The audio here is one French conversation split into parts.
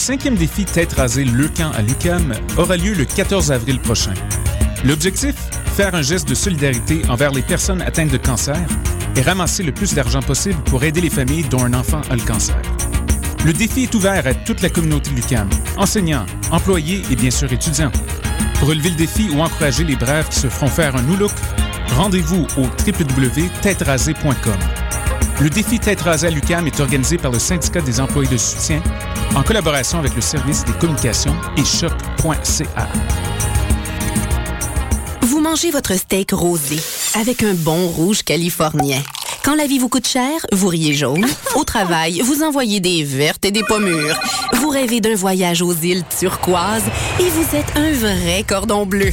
Le cinquième défi Tête rasée Le Camp à l'UCAM aura lieu le 14 avril prochain. L'objectif? Faire un geste de solidarité envers les personnes atteintes de cancer et ramasser le plus d'argent possible pour aider les familles dont un enfant a le cancer. Le défi est ouvert à toute la communauté l'UCAM, enseignants, employés et bien sûr étudiants. Pour relever le défi ou encourager les brèves qui se feront faire un new look, rendez-vous au www.têterasée.com. Le défi Tête rasée à l'UCAM est organisé par le syndicat des employés de soutien en collaboration avec le service des communications et choc.ca. Vous mangez votre steak rosé avec un bon rouge californien. Quand la vie vous coûte cher, vous riez jaune. Au travail, vous envoyez des vertes et des pommures. Vous rêvez d'un voyage aux îles turquoises et vous êtes un vrai cordon bleu.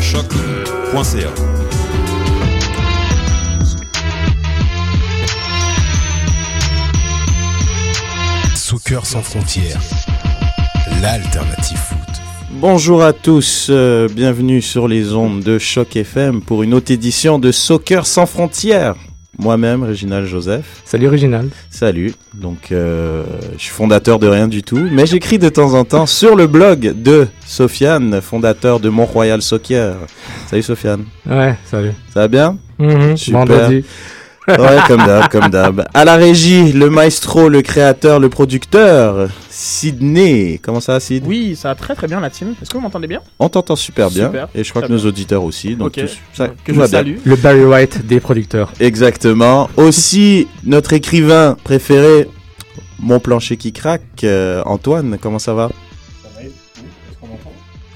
choc.ca. Soccer sans frontières, l'alternative foot. Bonjour à tous, euh, bienvenue sur les ondes de Choc FM pour une autre édition de Soccer sans frontières. Moi-même, Réginal Joseph. Salut Réginal. Salut. Donc, euh, je suis fondateur de rien du tout, mais j'écris de temps en temps sur le blog de Sofiane, fondateur de Mont-Royal Soccer. Salut Sofiane. Ouais, salut. Ça va bien? Mhm, Super. Vendredi. Ouais, comme d'hab, comme d'hab. À la régie, le maestro, le créateur, le producteur, Sydney. Comment ça va, Sid? Oui, ça va très très bien la team. Est-ce que vous m'entendez bien? On t'entend super bien. Super, et je crois que nos auditeurs aussi. Donc, tout- ça, que tout je salue. Le Barry White des producteurs. Exactement. Aussi, notre écrivain préféré, mon plancher qui craque, euh, Antoine, comment ça va?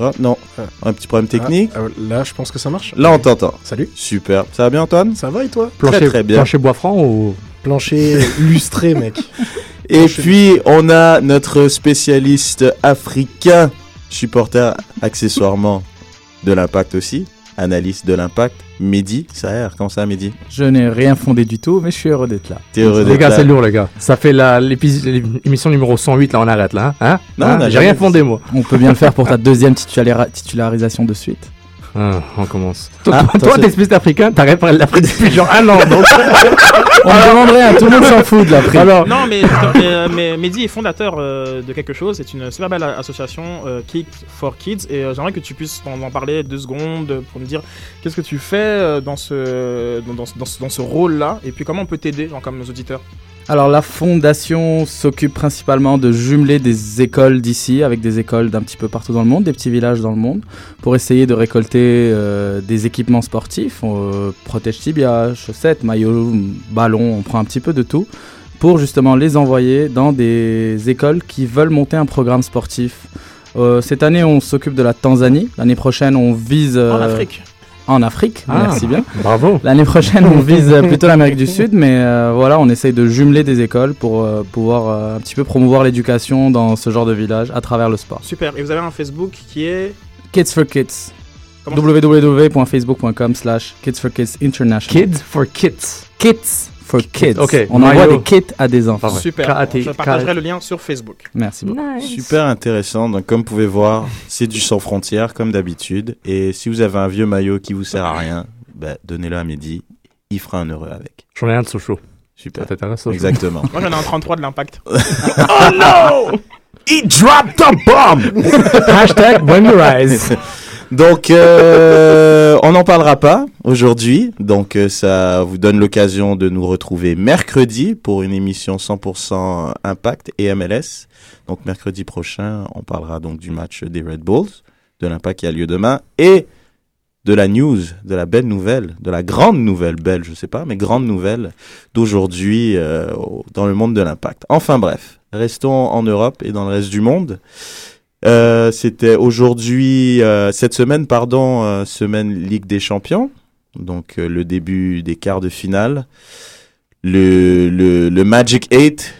Oh, non, un petit problème technique. Ah, euh, là, je pense que ça marche. Là, on t'entend. Salut. Super. Ça va bien, Antoine? Ça va et toi? Plancher, très bien. Plancher bois franc ou. Plancher lustré, mec. Et puis, on a notre spécialiste africain, supporter accessoirement de l'impact aussi, analyste de l'impact, Mehdi Saher. Comment ça, Mehdi? Je n'ai rien fondé du tout, mais je suis heureux d'être là. T'es heureux Les gars, c'est lourd, les gars. Ça fait l'émission numéro 108, là, on arrête, là. Hein, Hein? Non, Hein? J'ai rien fondé, moi. On peut bien le faire pour ta deuxième titularisation de suite. Ah, on commence. Toi, Ah, toi, attends, toi, c'est- t'es spécialiste africain, t'as réparé l'Afrique depuis genre un an, donc. On me demanderait, hein, tout le monde s'en fout de l'Afrique. Alors, Non, mais, mais, mais Mehdi est fondateur euh, de quelque chose. C'est une super belle association euh, Kids for Kids. Et euh, j'aimerais que tu puisses en, en parler deux secondes euh, pour nous dire qu'est-ce que tu fais euh, dans ce, dans, dans ce- dans ce, dans ce rôle-là. Et puis comment on peut t'aider, genre comme nos auditeurs? Alors la fondation s'occupe principalement de jumeler des écoles d'ici avec des écoles d'un petit peu partout dans le monde, des petits villages dans le monde, pour essayer de récolter euh, des équipements sportifs, euh, protège tibia, chaussettes, maillots, ballons, on prend un petit peu de tout, pour justement les envoyer dans des écoles qui veulent monter un programme sportif. Euh, cette année, on s'occupe de la Tanzanie. L'année prochaine, on vise En euh, Afrique. En Afrique, Ah. merci bien. bravo. L'année prochaine, on vise euh, plutôt l'Amérique du Sud, mais euh, voilà, on essaye de jumeler des écoles pour euh, pouvoir euh, un petit peu promouvoir l'éducation dans ce genre de village à travers le sport. Super. Et vous avez un Facebook qui est. Kids for Kids. Www.facebook.com slash Kids for Kids International. Kids for kids. Kids for Kids. On envoie des kits à des enfants. Super. Je partagerai le lien sur Facebook. Merci beaucoup. Super intéressant. Donc, comme vous pouvez voir, c'est du sans frontières, comme d'habitude. Et si vous avez un vieux maillot qui vous sert à rien, ben, donnez-le à Mehdi. Il fera un heureux avec. J'en ai un de Sochaux. Super. Ça Exactement. Moi j'en ai un 33 de l'impact. He dropped a bomb! Hashtag When You Rise. Donc, euh, on n'en parlera pas aujourd'hui. Donc, euh, ça vous donne l'occasion de nous retrouver mercredi pour une émission 100% Impact et MLS. Donc, mercredi prochain, on parlera donc du match des Red Bulls, de l'Impact qui a lieu demain et de la news, de la belle nouvelle, de la grande nouvelle, belle, je sais pas, mais grande nouvelle d'aujourd'hui euh, dans le monde de l'Impact. Enfin bref, restons en Europe et dans le reste du monde. Euh, C'était aujourd'hui, euh, cette semaine, pardon, euh, semaine Ligue des Champions. Donc le début des quarts de finale. Le, le, le Magic 8,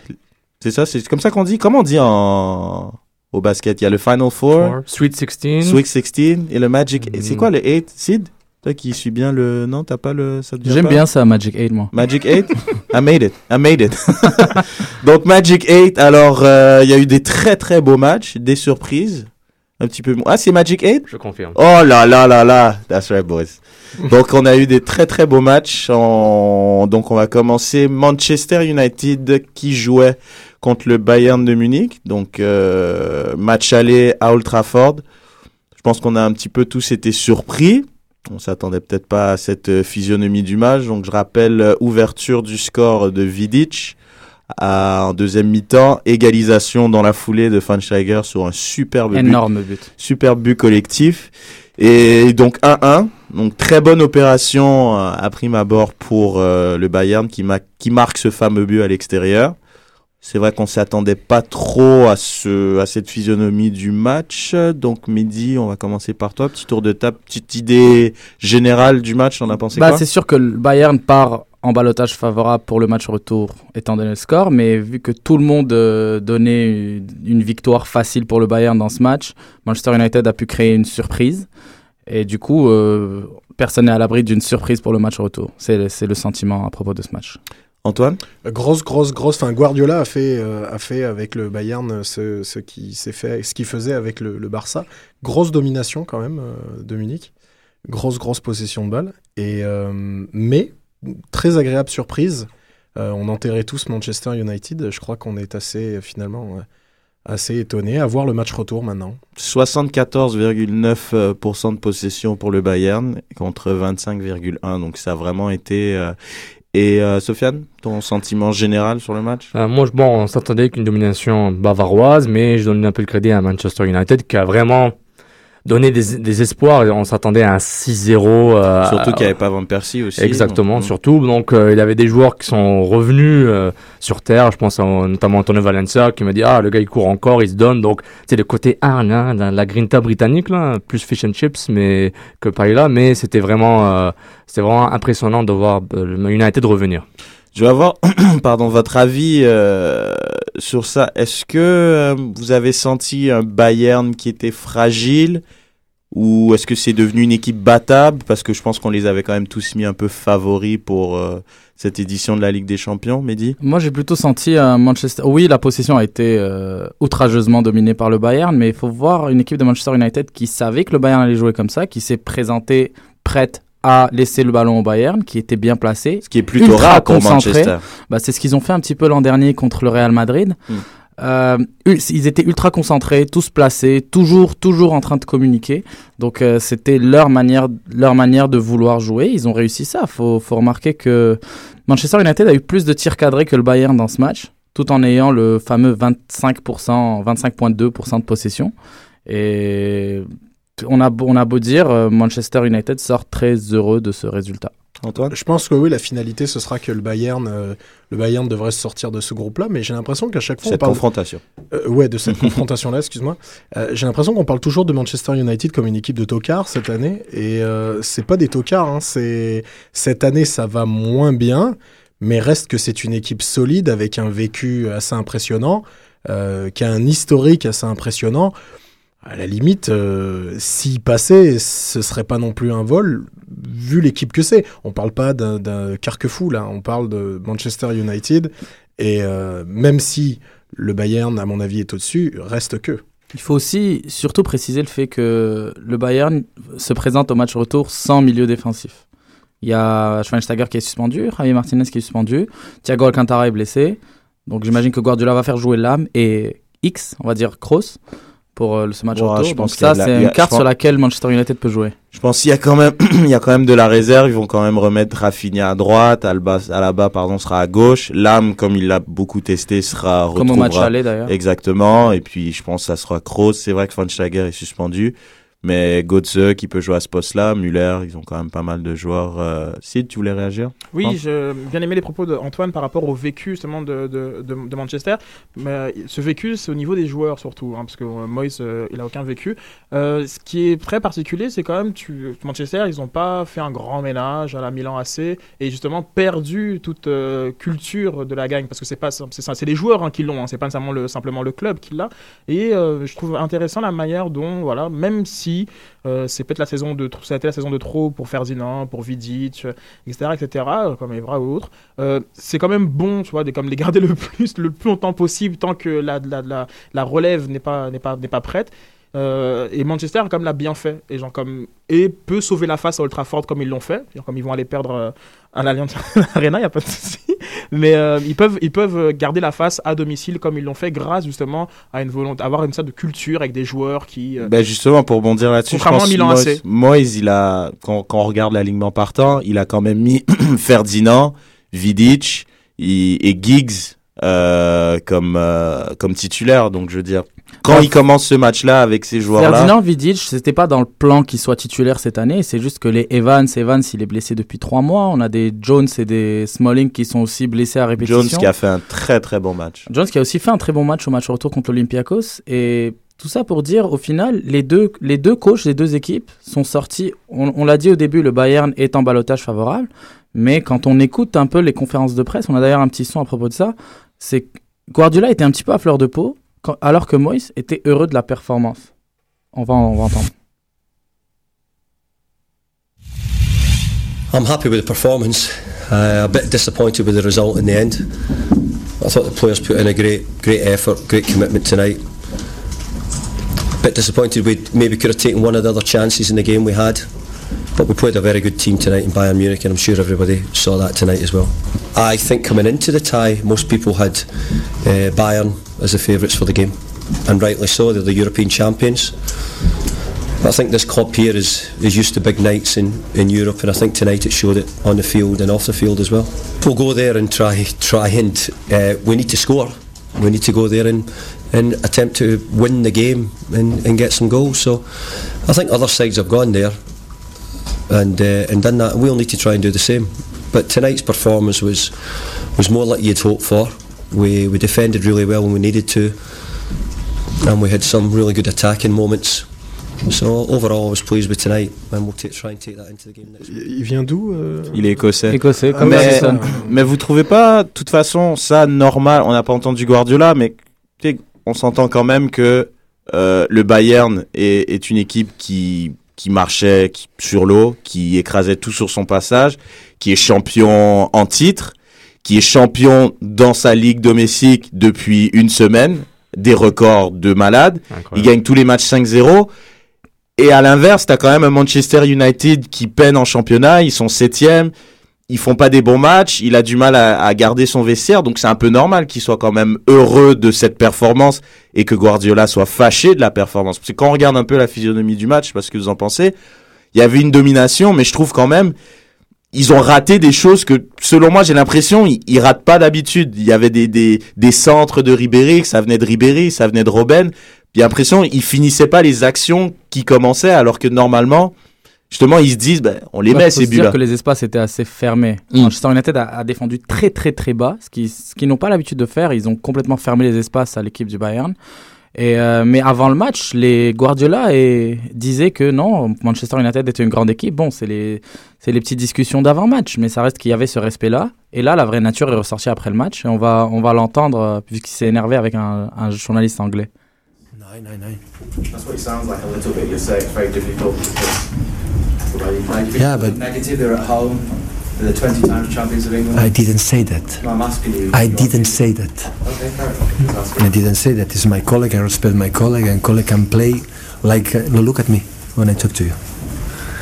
C'est ça, c'est comme ça qu'on dit? Comment on dit en au basket? Il y a le Final Four, Sweet 16. Sweet 16 et le Magic. Mm. C'est quoi le 8 Sid Toi qui suis bien le non, t'as pas le J'aime bien ça, Magic 8, moi. Magic 8 I made it. I made it. Donc Magic 8, alors euh, il y a eu des très très beaux matchs, des surprises. Un petit peu Ah, c'est Magic 8 Je confirme. Oh là là là là, that's right boys. Donc on a eu des très très beaux matchs. En... Donc on va commencer Manchester United qui jouait contre le Bayern de Munich. Donc euh, match aller à Old Trafford. Je pense qu'on a un petit peu tous été surpris. On s'attendait peut-être pas à cette euh, physionomie du match. Donc je rappelle euh, ouverture du score de Vidic à, en deuxième mi-temps, égalisation dans la foulée de Schweinsteiger sur un superbe but Énorme but. super but collectif. Et donc 1-1. Donc très bonne opération euh, à prime abord pour euh, le Bayern qui, ma- qui marque ce fameux but à l'extérieur. C'est vrai qu'on s'attendait pas trop à ce à cette physionomie du match. Donc Mehdi, on va commencer par toi. Petit tour de table, petite idée générale du match. On a pensé Bah, quoi c'est sûr que le Bayern part en balotage favorable pour le match retour, étant donné le score, mais vu que tout le monde euh, donnait une, une victoire facile pour le Bayern dans ce match, Manchester United a pu créer une surprise. Et du coup, euh, personne n'est à l'abri d'une surprise pour le match retour. C'est c'est le sentiment à propos de ce match. Antoine Grosse, grosse, grosse. Enfin, Guardiola a fait, euh, a fait avec le Bayern euh, ce, ce qui s'est fait, ce qu'il faisait avec le, le Barça. Grosse domination quand même euh, de Munich. Grosse, grosse possession de balle. Et euh, mais très agréable surprise. Euh, on enterrait tous Manchester United. Je crois qu'on est assez euh, finalement euh, assez étonné à voir le match retour maintenant. 74,9% de possession pour le Bayern contre 25,1. Donc ça a vraiment été. euh, Et euh, Sofiane, ton sentiment général sur le match? Euh, moi, bon, on s'attendait qu'une domination bavaroise, mais je donne un peu le crédit à Manchester United qui a vraiment donné des, des espoirs. On s'attendait à un 6-0. euh, Surtout qu'il n'y à- avait pas Van Persie aussi. Exactement, donc, surtout. Donc, euh, il y avait des joueurs qui sont revenus euh, sur terre. Je pense à, notamment Antonio Valencia qui me dit Ah, le gars, il court encore, il se donne. Donc, c'est le côté hargne, hein, la, grinta britannique, là, plus fish and chips mais, que paella. Mais c'était vraiment, euh, c'était vraiment impressionnant de voir euh, le United revenir. Je vais avoir pardon, votre avis euh, sur ça. Est-ce que euh, vous avez senti un Bayern qui était fragile ou est-ce que c'est devenu une équipe battable? Parce que je pense qu'on les avait quand même tous mis un peu favoris pour euh, cette édition de la Ligue des Champions, Mehdi Moi, j'ai plutôt senti un Manchester. Oui, la possession a été euh, outrageusement dominée par le Bayern, mais il faut voir une équipe de Manchester United qui savait que le Bayern allait jouer comme ça, qui s'est présentée prête à laisser le ballon au Bayern, qui était bien placée. Ce qui est plutôt rare pour concentré. Manchester. Bah, c'est ce qu'ils ont fait un petit peu l'an dernier contre le Real Madrid. Mm. Euh, ils étaient ultra concentrés, tous placés, toujours, toujours en train de communiquer. Donc euh, c'était leur manière, leur manière de vouloir jouer. Ils ont réussi ça. Faut, faut remarquer que Manchester United a eu plus de tirs cadrés que le Bayern dans ce match, tout en ayant le fameux 25%, 25,2% de possession. Et on a, beau- on a beau dire, euh, Manchester United sort très heureux de ce résultat. Antoine Je pense que oui, la finalité, ce sera que le Bayern, euh, le Bayern devrait se sortir de ce groupe-là, mais j'ai l'impression qu'à chaque fois, on Cette parle confrontation. Euh, ouais, de cette confrontation-là, excuse-moi. Euh, J'ai l'impression qu'on parle toujours de Manchester United comme une équipe de tocards cette année, et euh, c'est pas des tocards. Hein, c'est cette année, ça va moins bien, mais reste que c'est une équipe solide avec un vécu assez impressionnant, euh, qui a un historique assez impressionnant. À la limite, euh, s'il passait, ce serait pas non plus un vol, vu l'équipe que c'est. On parle pas d'un- carquefou là, on parle de Manchester United, et euh, même si le Bayern, à mon avis, est au-dessus, reste que. Il faut aussi surtout préciser le fait que le Bayern se présente au match retour sans milieu défensif. Il y a Schweinsteiger qui est suspendu, Javier Martinez qui est suspendu, Thiago Alcantara est blessé. Donc j'imagine que Guardiola va faire jouer l'âme et X, on va dire Kroos, pour euh, ce match Ouais, retour. je Donc ça, c'est une carte sur laquelle Manchester United peut jouer. Je pense qu'il y a quand même, il y a quand même de la réserve. Ils vont quand même remettre Rafinha à droite, Alba, Alaba, pardon, sera à gauche. Lam, comme il l'a beaucoup testé, sera Comme au match retrouvera- aller d'ailleurs. Exactement. Et puis, je pense que ça sera Kroos. C'est vrai que Van Steiger est suspendu. Mais Götze qui peut jouer à ce poste-là, Muller, ils ont quand même pas mal de joueurs. Euh... Sid, tu voulais réagir? Oui, j'ai bien aimé les propos d'Antoine par rapport au vécu justement de, de, de, de Manchester. Mais ce vécu, c'est au niveau des joueurs surtout, hein, parce que euh, Moyes, euh, il a aucun vécu. Euh, ce qui est très particulier, c'est quand même tu, Manchester, ils n'ont pas fait un grand ménage à la Milan AC et justement perdu toute culture de la gagne, parce que c'est pas c'est les joueurs hein, qui l'ont, hein, c'est pas nécessairement le, simplement le club qui l'a. Et je trouve intéressant la manière dont, voilà, même si euh, c'est peut-être la saison de, trop- ça a été la saison de trop pour Ferdinand, pour Vidic, euh, etc., etc., euh, comme Evra ou autre. C'est quand même bon, tu vois, de comme les garder le plus, le plus longtemps possible tant que la, la, la, la relève n'est pas, n'est pas, n'est pas prête. Euh, et Manchester comme l'a bien fait et genre comme et peut sauver la face à Old Trafford comme ils l'ont fait Genre, comme ils vont aller perdre euh, à l'Allianz Arena il y a pas de souci mais euh, ils peuvent ils peuvent garder la face à domicile comme ils l'ont fait grâce justement à une volonté avoir une sorte de culture avec des joueurs qui euh, Ben justement, pour bondir là-dessus, je pense Milan AC. Moyes, il a, quand, quand on regarde l'alignement partant, il a quand même mis Ferdinand, Vidic et, et Giggs euh, comme, euh, comme titulaire. Donc, je veux dire, quand Ouais. il commence ce match-là avec ces joueurs-là, Ferdinand Vidic, c'était pas dans le plan qu'il soit titulaire cette année. C'est juste que les Evans, Evans, il est blessé depuis trois mois. On a des Jones et des Smalling qui sont aussi blessés à répétition. Jones qui a fait un très très bon match. Jones qui a aussi fait un très bon match au match retour contre l'Olympiakos. Et tout ça pour dire, au final, les deux, les deux coachs des deux équipes sont sortis. On, on l'a dit au début, le Bayern est en balotage favorable. Mais quand on écoute un peu les conférences de presse, on a d'ailleurs un petit son à propos de ça, c'est que Guardiola était un petit peu à fleur de peau, quand- alors que Moïse était heureux de la performance. On va, on entendre. I'm happy with the performance. Uh, a bit disappointed with the result in the end. I thought the players put in a great, great effort, great commitment tonight. bit disappointed we maybe could have taken one of the other chances in the game we had. But we played a very good team tonight in Bayern Munich, and I'm sure everybody saw that tonight as well. I think coming into the tie, most people had uh, Bayern as the favourites for the game, and rightly so. They're the European champions. But I think this club here is, is used to big nights in, in Europe, and I think tonight it showed it on the field and off the field as well. We'll go there and try try and uh, we need to score. We need to go there and, and attempt to win the game and, and get some goals. So I think other sides have gone there and uh, and done that, we'll need to try and do the same. But tonight's performance was was more like you'd hoped for. We we defended really well when we needed to, and we had some really good attacking moments. So overall, I was pleased with tonight, and we'll try and take that into the game next week. Il vient d'où euh? Il est écossais. Écossais, Ah comme mais, ça. mais vous trouvez pas, de toute façon, ça normal? On n'a pas entendu Guardiola, mais on s'entend quand même que euh, le Bayern est, est une équipe qui qui marchait sur l'eau, qui écrasait tout sur son passage, qui est champion en titre, qui est champion dans sa ligue domestique depuis une semaine, des records de malade. Il gagne tous les matchs 5-0. Et à l'inverse, t'as quand même un Manchester United qui peine en championnat, ils sont septième, ils font pas des bons matchs, il a du mal à, à garder son vestiaire, donc c'est un peu normal qu'il soit quand même heureux de cette performance et que Guardiola soit fâché de la performance. Parce que quand on regarde un peu la physionomie du match, je sais pas ce que vous en pensez, il y avait une domination, mais je trouve quand même ils ont raté des choses que, selon moi, j'ai l'impression, ils, ils ratent pas d'habitude. Il y avait des, des, des centres de Ribéry, ça venait de Ribéry, ça venait de Robben. J'ai l'impression, ils finissaient pas les actions qui commençaient, alors que normalement, justement, ils se disent, ben, on les Ouais, met, ces buts-là. que les espaces étaient assez fermés. Mm. Manchester United a, a défendu très très très bas, ce qu'ils ce qu'ils n'ont pas l'habitude de faire. Ils ont complètement fermé les espaces à l'équipe du Bayern. Et euh, mais avant le match, les Guardiola et, disaient que non, Manchester United était une grande équipe. Bon, c'est les, les petites discussions d'avant-match, mais ça reste qu'il y avait ce respect-là. Et là, la vraie nature est ressortie après le match. Et on va, on va l'entendre, euh, puisqu'il s'est énervé avec un, un journaliste anglais. Nine, nine, nine. That's what it sounds like a little bit. You're saying it's very difficult because the way you play. Do you think Yeah, but- negative. They're at home. They're the 20 times champions of England. I didn't say that. no, I'm asking you. I didn't say that. Okay, fair enough. I didn't say that. It's my colleague. I respect my colleague, and colleague can play like. Uh, look at me when I talk to you.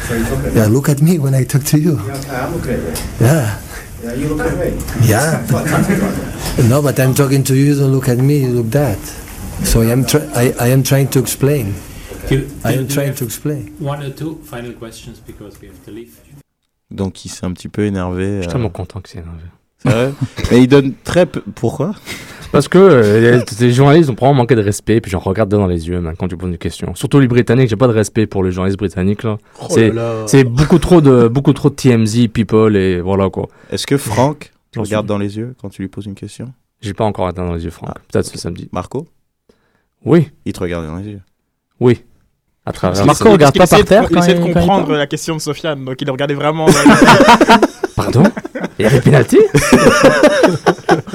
So you look at Yeah, look at me when I talk to you. Yeah, okay, I'm looking at you. Yeah, Yeah, you look at me. yeah. What tactic like that? No, but I'm talking to you. You don't look at me. You look that. So I am. Try- I, I am trying to explain. Do, I do- am do you trying have to explain. One or two final questions because we have to leave? Donc, il s'est un petit peu énervé. Je suis euh, tellement content que c'est énervé. c'est vrai. Mais il donne très peu. Pourquoi? Parce que euh, les, les journalistes ont probablement manqué de respect, puis j'en regarde dans les yeux quand tu poses une question. Surtout les Britanniques, j'ai pas de respect pour les journalistes britanniques là. Oh c'est là là. c'est beaucoup trop de beaucoup trop de TMZ people et voilà quoi. Est-ce que Franck te J'en regarde suis- dans les yeux quand tu lui poses une question? J'ai pas encore atteint dans les yeux Franck. Peut-être ce samedi. Marco? Oui, Il te regarde dans les yeux. oui. À travers. Marco regarde pas par terre de, il essayait de comprendre la question de Sofiane, donc il le regardait vraiment. Pardon? Il y avait penalty?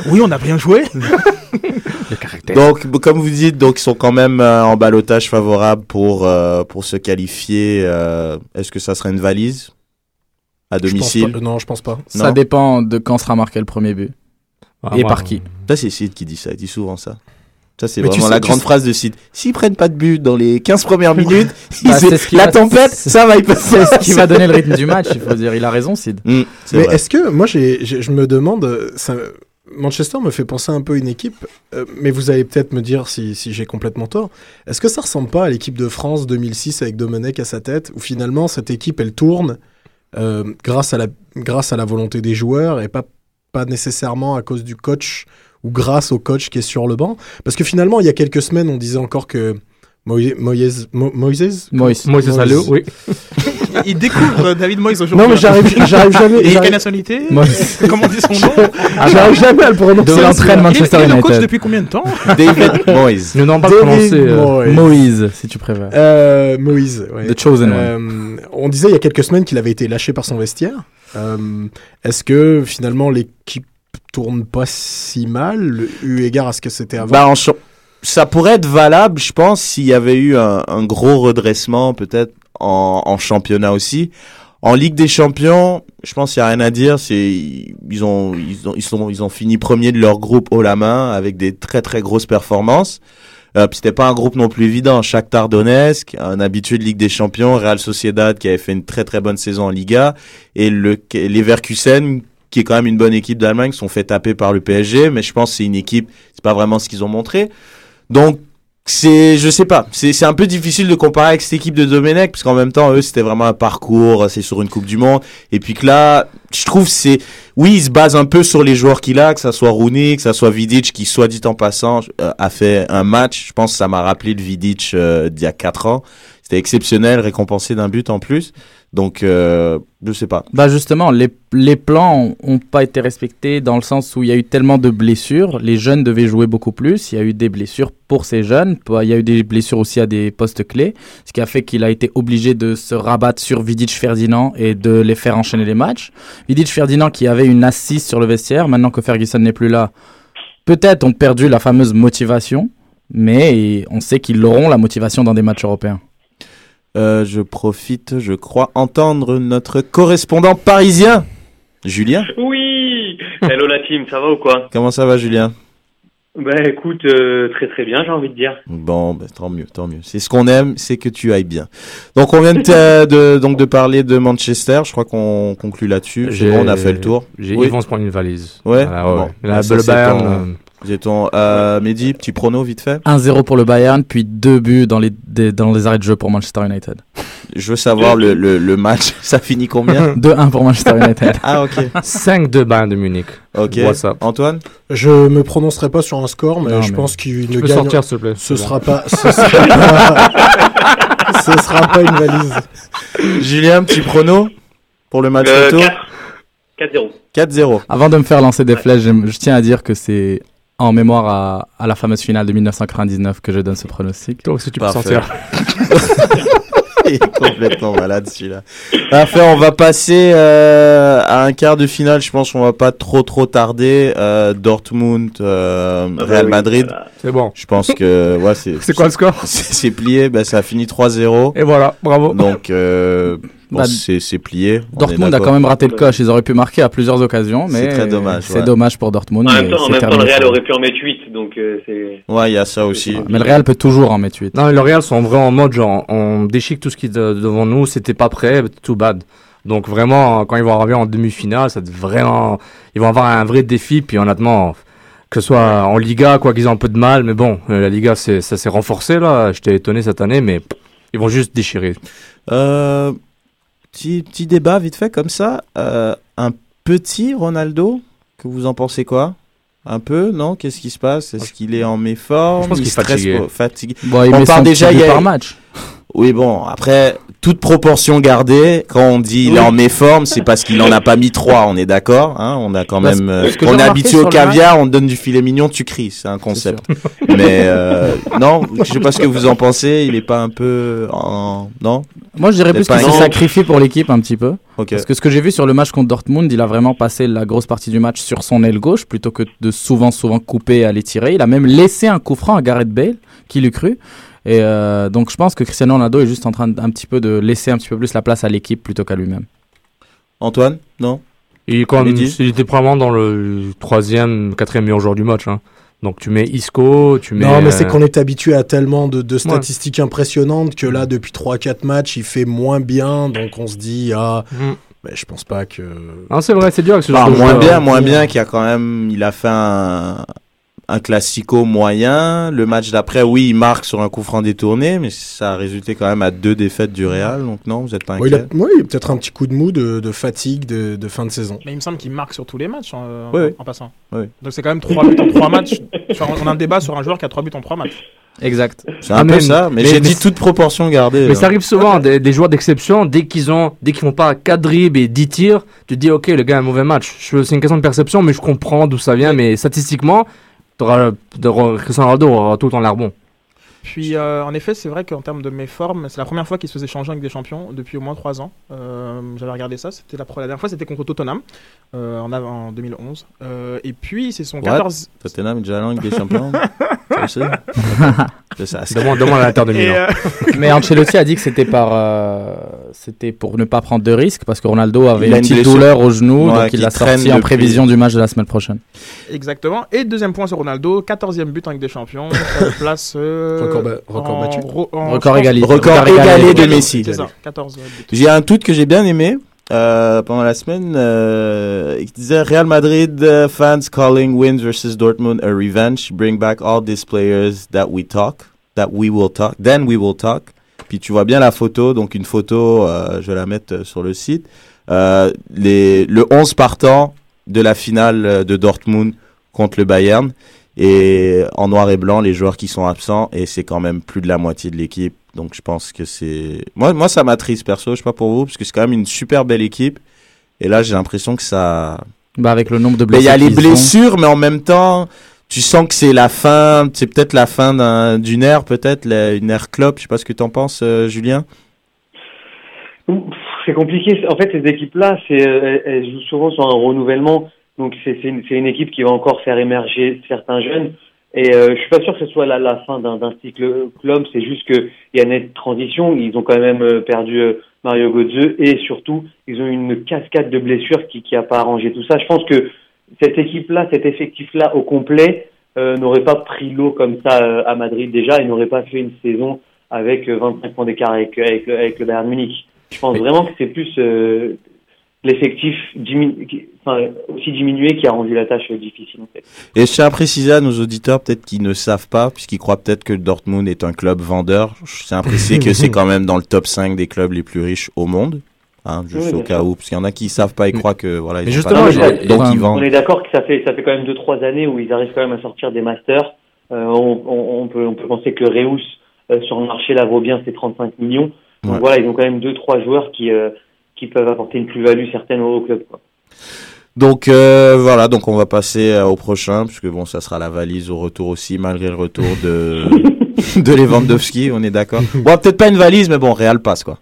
Oui, on a bien joué. Le caractère. Donc, comme vous dites, donc ils sont quand même euh, en balotage favorable pour euh, pour se qualifier. euh, Est-ce que ça serait une valise? À Je domicile pas- Non, je pense pas. Ça dépend de quand sera marqué le premier but. Ah, Et par qui Ça, c'est Sid qui dit ça. Il dit souvent ça. Ça, c'est Mais tu vraiment sais- la grande sais- phrase de Sid. S'ils prennent pas de but dans les 15 premières minutes, Bah, c'est ce la va- tempête, c'est- ça va y passer. C'est ce qui va donner le rythme du match, il faut dire. Il a raison, Sid. Mm, c'est Mais vrai. est-ce que moi j'ai, j'ai- je me demande, ça, Manchester me fait penser un peu à une équipe, euh, mais vous allez peut-être me dire si, si j'ai complètement tort. Est-ce que ça ressemble pas à l'équipe de France 2006 avec Domenech à sa tête, où finalement cette équipe elle tourne euh, grâce à la grâce à la volonté des joueurs et pas pas nécessairement à cause du coach ou grâce au coach qui est sur le banc Parce que finalement il y a quelques semaines on disait encore que Moïse Moïse Mo- Moïse? Moïse. Salou, oui. Il découvre David Moyes aujourd'hui. Non mais j'arrive j'arrive jamais Et quelle nationalité Moïse. Comment on dit son nom? J'arrive jamais à le prononcer. De l'entraîne Manchester il est coach United. depuis combien de temps? David Moyes. Nous n'en pas David prononcer. euh. Moïse, si tu préfères. Euh, Moïse, ouais. The Chosen One. Euh, on disait il y a quelques semaines qu'il avait été lâché par son vestiaire. Euh, Est-ce que finalement l'équipe tourne pas si mal, eu égard à ce que c'était avant Bah, en ça pourrait être valable, je pense, s'il y avait eu un, gros redressement, peut-être en, championnat aussi. En Ligue des Champions, je pense qu'il n'y a rien à dire. C'est ils ont ils ont ils sont ils ont fini premier de leur groupe haut la main avec des très très grosses performances. Euh, c'était pas un groupe non plus évident. Shakhtar Donetsk, un habitué de Ligue des Champions, Real Sociedad qui avait fait une très très bonne saison en Liga et le Leverkusen qui est quand même une bonne équipe d'Allemagne, sont fait taper par le PSG, mais je pense que c'est une équipe, c'est pas vraiment ce qu'ils ont montré. Donc c'est, je sais pas, c'est un peu difficile de comparer avec cette équipe de Domenech, parce qu'en même temps, eux, c'était vraiment un parcours, c'est sur une Coupe du Monde, et puis que là, je trouve c'est, oui, il se base un peu sur les joueurs qu'il a, que ça soit Rooney, que ça soit Vidic, qui, soit dit en passant, euh, a fait un match, je pense que ça m'a rappelé le Vidic euh, d'il y a quatre ans, c'était exceptionnel, récompensé d'un but en plus, donc euh, je sais pas. Bah justement, les, les plans ont pas été respectés dans le sens où il y a eu tellement de blessures. Les jeunes devaient jouer beaucoup plus. Il y a eu des blessures pour ces jeunes. Bah, Il y a eu des blessures aussi à des postes clés, ce qui a fait qu'il a été obligé de se rabattre sur Vidic Ferdinand et de les faire enchaîner les matchs. Vidic Ferdinand qui avait une assise sur le vestiaire, maintenant que Ferguson n'est plus là, peut-être ont perdu la fameuse motivation, mais on sait qu'ils auront la motivation dans des matchs européens. Euh, je profite, je crois, entendre notre correspondant parisien, Julien. Oui Hello la team, ça va ou quoi Comment ça va, Julien Bah écoute, euh, très très bien j'ai envie de dire. Bon, bah, tant mieux, tant mieux. C'est ce qu'on aime, c'est que tu ailles bien. Donc, on vient de, donc de parler de Manchester. Je crois qu'on conclut là-dessus. Bon, on a fait le tour. j'ai- Oui. Ils vont se prendre une valise. Ouais. Voilà, ouais, Bon. La- Ça, le c'est Bayern, ton- euh, Mehdi, petit prono vite fait. 1-0 pour le Bayern, puis deux buts dans les, des- dans les arrêts de jeu pour Manchester United. Je veux savoir le, le, le match. Ça finit combien 2-1 pour Manchester United. Ah, ok. 5-2 Bayern de Munich. Ok. What's up? Antoine Je me prononcerai pas sur un score, mais Non, je mais pense qu'il ne peux gagne. sortir, s'il te plaît. Ce sera pas. Ce sera pas, ce sera pas une valise. Julien, petit prono pour le match retour 4 4-0. 4-0. Avant de me faire lancer des flèches, j'aime- je tiens à dire que c'est en mémoire à, à la fameuse finale de 1999 que je donne ce pronostic. Donc, si tu peux sortir. Il est complètement malade celui-là. Parfait, on va passer euh, à un quart de finale. Je pense qu'on va pas trop trop tarder. Euh, Dortmund, euh, Ah bah Real Madrid. C'est bon. Je pense que ouais, c'est C'est quoi le score? c'est plié. Ben, ça a fini 3-0. Et voilà, bravo. Donc euh, bon, Bah, c'est plié. Dortmund a quand même raté le coche. Ils auraient pu marquer à plusieurs occasions, mais C'est très dommage, C'est ouais. dommage pour Dortmund. En même temps, en c'est même temps le. Real aurait pu en mettre 8, donc euh, c'est... Ouais, il y a ça aussi. Mais le Real peut toujours en mettre 8. Non, mais le Real sont vraiment en mode genre, on déchique tout ce qui est de- devant nous, c'était pas prêt, too bad. Donc vraiment, quand ils vont arriver en demi-finale, ça vraiment, ils vont avoir un vrai défi, puis honnêtement, que ce soit en Liga, quoi qu'ils aient un peu de mal, mais bon, euh, la Liga, c'est, ça s'est renforcé là, j'étais étonné cette année, mais pff, ils vont juste déchirer. Euh, petit petit débat vite fait comme ça. Euh, un petit Ronaldo, que vous en pensez quoi? Un peu, non? Qu'est-ce qui se passe? Est-ce qu'il est en méforme? Je pense qu'il est stresse fatigué. pas- fatigué. Bon, il On met part son déjà il y a- par match. Oui, bon, après, toute proportion gardée, quand on dit il est en méforme, c'est parce qu'il en a pas mis trois, on est d'accord hein On a quand Parce- même... euh, on est habitué au caviar, on te donne du filet mignon, tu cries, c'est un concept. Mais euh, non, je sais pas ce que vous en pensez, il est pas un peu en... Non? Moi, je dirais plus qu'il pas s'est un- sacrifié pour l'équipe un petit peu. Parce que ce que j'ai vu sur le match contre Dortmund, il a vraiment passé la grosse partie du match sur son aile gauche plutôt que de souvent, souvent couper et aller tirer. Il a même laissé un coup franc à Gareth Bale, qui l'eût cru. Et euh, donc, je pense que Cristiano Ronaldo est juste en train d'un petit peu de laisser un petit peu plus la place à l'équipe plutôt qu'à lui-même. Antoine Non? Quand il était probablement dans le troisième, quatrième meilleur joueur du match. hein. Donc tu mets Isco, tu mets. Non, mais euh, c'est qu'on est habitué à tellement de, de statistiques impressionnantes que là, depuis 3-4 matchs, il fait moins bien. Donc on se dit, ah, Mhm. ben, je pense pas que. Non, c'est vrai, c'est dur avec ce Bah, genre de moins joueur. bien, moins bien qu'il y a quand même, il a fait un, un classico moyen. Le match d'après, oui, il marque sur un coup franc détourné, mais ça a résulté quand même à deux défaites du Real. Donc non, vous êtes pas Oui, il a- inquiet. oui, peut-être un petit coup de mou de, de fatigue de, de fin de saison. Mais il me semble qu'il marque sur tous les matchs en, Oui, oui. en passant. Oui. Donc c'est quand même 3 buts en 3 matchs. On a un débat sur un joueur qui a 3 buts en 3 matchs. Exact. C'est un peu ça, mais, j'ai dit toute proportion gardée. Mais là. ça arrive souvent, des, des joueurs d'exception, dès qu'ils ont, dès qu'ils font pas 4 dribbles et 10 tirs, tu te dis, ok, le gars a un mauvais match. Je- C'est une question de perception, mais je comprends d'où ça vient. Mais statistiquement, Cristiano Ronaldo tout le temps l'air bon. Puis euh, en effet, c'est vrai qu'en termes de méforme, c'est la première fois qu'il se faisait changer avec des champions depuis au moins 3 ans. Euh, J'avais regardé ça, c'était la, la dernière fois c'était contre Tottenham euh, en, av- en 2011. Euh, et puis c'est son What? 14. Tottenham est déjà Ligue des Champions? C'est ça. c'est- Demande, demande à l'Inter de Milan. euh, Mais Ancelotti a dit que c'était par, euh, c'était pour ne pas prendre de risques parce que Ronaldo avait Il une petite douleur au genou, Ouais, donc il l'a sorti en prévision du match de la semaine prochaine. Exactement. Et deuxième point sur Ronaldo, 14e but en Ligue des Champions. place. Euh, Record ba- record battu. ro- en- Record égalisé. Record égalé égalé. de Messi. C'est ça, 14 buts. J'ai un tweet que j'ai bien aimé euh, pendant la semaine. Euh, il disait Real Madrid uh, fans calling wins versus Dortmund a revenge. Bring back all these players that we talk, that we will talk, then we will talk. Puis tu vois bien la photo, donc une photo, euh, je vais la mettre euh, sur le site. Euh, les, le 11 partant de la finale euh, de Dortmund contre le Bayern. Et en noir et blanc, les joueurs qui sont absents, et c'est quand même plus de la moitié de l'équipe. Donc je pense que c'est... Moi, moi ça m'attriste perso, je sais pas pour vous, parce que c'est quand même une super belle équipe. Et là, j'ai l'impression que ça... Bah, avec le nombre de Mais il y a les ont. blessures, mais en même temps, tu sens que c'est la fin, c'est peut-être la fin d'un- d'une ère, peut-être, une ère club. Je sais pas ce que t'en penses, euh, Julien. C'est compliqué. En fait, ces équipes-là, c'est, euh, elles, elles jouent souvent sur un renouvellement. Donc, c'est c'est une, une équipe qui va encore faire émerger certains jeunes. Et euh, je suis pas sûr que ce soit la, la fin d'un cycle club. C'est juste qu'il y a une nette transition. Ils ont quand même euh, perdu euh, Mario Götze et surtout, ils ont une cascade de blessures qui qui a pas arrangé tout ça. Je pense que cette équipe-là, cet effectif-là au complet euh, n'aurait pas pris l'eau comme ça euh, à Madrid déjà et n'aurait pas fait une saison avec euh, 25 points d'écart avec, avec, le- avec le Bayern Munich. Je pense vraiment que c'est plus euh, l'effectif diminu- qui- enfin, aussi diminué qui a rendu la tâche difficile. En fait. Et je tiens à préciser à nos auditeurs, peut-être qu'ils ne savent pas, puisqu'ils croient peut-être que Dortmund est un club vendeur. Je tiens à préciser que c'est quand même dans le top 5 des clubs les plus riches au monde. Hein, juste Oui, au cas sûr. où, parce qu'il y en a qui savent pas et croient que voilà. Ils ont justement, pas d'argent, donc ils vendent. On est d'accord que ça fait ça fait quand même deux trois années où ils arrivent quand même à sortir des masters. Euh, on, on, on peut on peut penser que Reus euh, sur le marché là vaut bien ses 35 millions. Donc Ouais. voilà, ils ont quand même deux trois joueurs qui euh, qui peuvent apporter une plus-value certaine au club. Quoi. Donc euh, voilà, donc on va passer euh, au prochain, puisque bon, ça sera la valise au retour aussi, malgré le retour de de Lewandowski, on est d'accord. Bon, peut-être pas une valise, mais bon, Real passe quoi.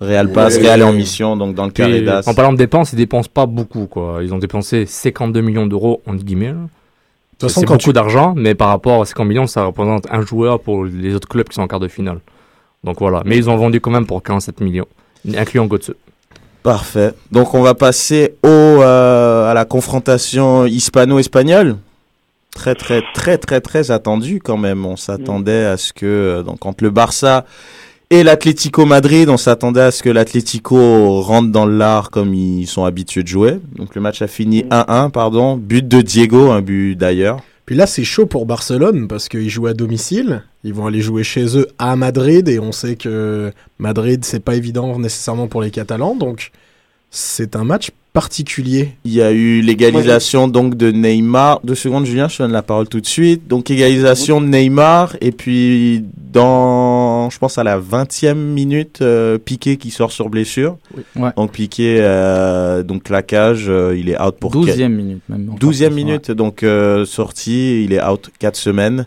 Real passe, Ouais. Real est en mission, donc dans le carré d'as. en parlant de dépenses, ils dépensent pas beaucoup, quoi. Ils ont dépensé 52 millions d'euros, entre guillemets. là. De toute façon, C'est beaucoup tu, d'argent, mais par rapport à 50 millions, ça représente un joueur pour les autres clubs qui sont en quart de finale. Donc voilà. Mais ils ont vendu quand même pour 47 millions, incluant Götze. Parfait. Donc on va passer au euh, à la confrontation hispano-espagnole. Très très très très très attendu quand même. On s'attendait à ce que euh, donc entre le Barça et l'Atlético Madrid, on s'attendait à ce que l'Atlético rentre dans l'art comme ils sont habitués de jouer. Donc le match a fini 1-1, pardon. But de Diego, un but d'ailleurs. Puis là, c'est chaud pour Barcelone parce qu'ils jouent à domicile. Ils vont aller jouer chez eux à Madrid et on sait que Madrid, c'est pas évident nécessairement pour les Catalans. Donc, c'est un match particulier. Il y a eu l'égalisation donc de Neymar. Deux secondes, Julien, je te donne la parole tout de suite. Donc égalisation de Neymar et puis dans, je pense à la 20e minute, euh, Piqué qui sort sur blessure. Ouais. Donc Piqué, euh, donc claquage, euh, il est out pour 12e minute même. encore 12e plus, minute, donc euh, sorti, il est out 4 semaines.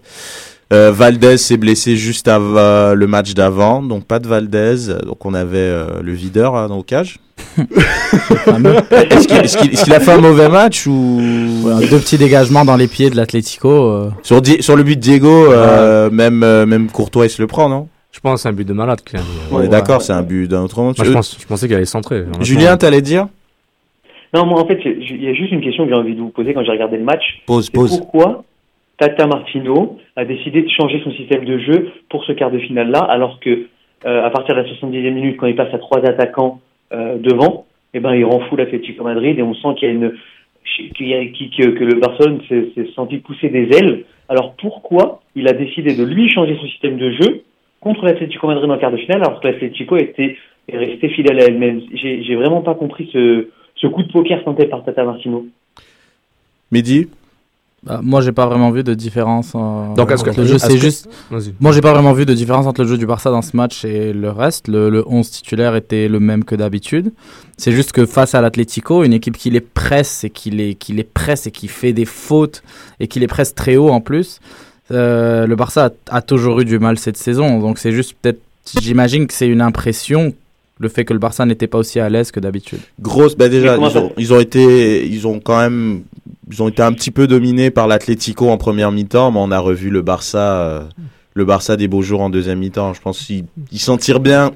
Euh, Valdez s'est blessé juste avant le match d'avant, donc pas de Valdez. Donc on avait euh, le videur hein, dans le cage. Est-ce qu'il a fait un mauvais match ou? Ouais, deux petits dégagements dans les pieds de l'Atlético. euh. sur, le but de Diego, euh, même euh, même Courtois il se le prend non? Je pense que c'est un but de malade. quand même. On est d'accord, c'est un but d'un autre monde. Moi, je, pense, je pensais qu'il allait centrer. Julien, t'allais dire? Non, moi en fait, il y a juste une question que j'ai envie de vous poser quand j'ai regardé le match. Pause, C'est pause. Pourquoi Tata Martino a décidé de changer son système de jeu pour ce quart de finale-là, alors que euh, à partir de la 70e minute, quand il passe à trois attaquants euh, devant, eh ben il rend fou l'Atlético Madrid et on sent qu'il y a une qu'il y a- que, que le Barcelone s'est s'est senti pousser des ailes. Alors pourquoi il a décidé de lui changer son système de jeu contre l'Atlético Madrid en quart de finale, alors que l'Atlético était est resté fidèle à elle-même J'ai j'ai vraiment pas compris ce, ce coup de poker tenté par Tata Martino. Mehdi Bah, moi, j'ai pas vraiment vu de différence. euh, Donc, est-ce que- entre le jeu, c'est juste. Moi, j'ai pas vraiment vu de différence entre le jeu du Barça dans ce match et le reste. Le, le 11 titulaire était le même que d'habitude. C'est juste que face à l'Atlético, une équipe qui les presse et qui les, qui les presse et qui fait des fautes et qui les presse très haut en plus, euh, le Barça a, a toujours eu du mal cette saison. Donc, c'est juste peut-être. J'imagine que c'est une impression, le fait que le Barça n'était pas aussi à l'aise que d'habitude. Grosse, bah déjà, ils ont, ils ont été, ils ont quand même, ils ont été un petit peu dominés par l'Atlético en première mi-temps, mais on a revu le Barça, euh, le Barça des beaux jours en deuxième mi-temps. Je pense qu'ils ils s'en tirent bien.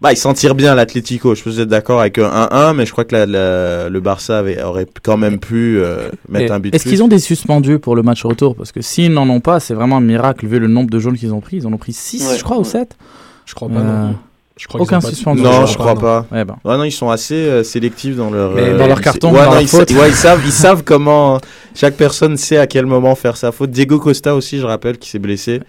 Bah, ils s'en tirent bien l'Atlético. Je peux être d'accord avec un 1-1, mais je crois que la- la- le Barça avait, aurait quand même pu euh, mettre Et un but. Est-ce qu'ils ont des suspendus pour le match retour? Parce que s'ils n'en ont pas, c'est vraiment un miracle vu le nombre de jaunes qu'ils ont pris. Ils en ont pris 6, Ouais. je crois, ou 7 Je crois pas. non. Je crois qu'ils aucun suspendu. Non, Je crois pas. Ouais, ben. Ouais, non, ils sont assez euh, sélectifs dans leur. Mais dans leur carton, ouais, dans non, leur ils, faute. sa- ouais, ils savent, ils savent comment. Chaque personne sait à quel moment faire sa faute. Diego Costa aussi, je rappelle, qui s'est blessé.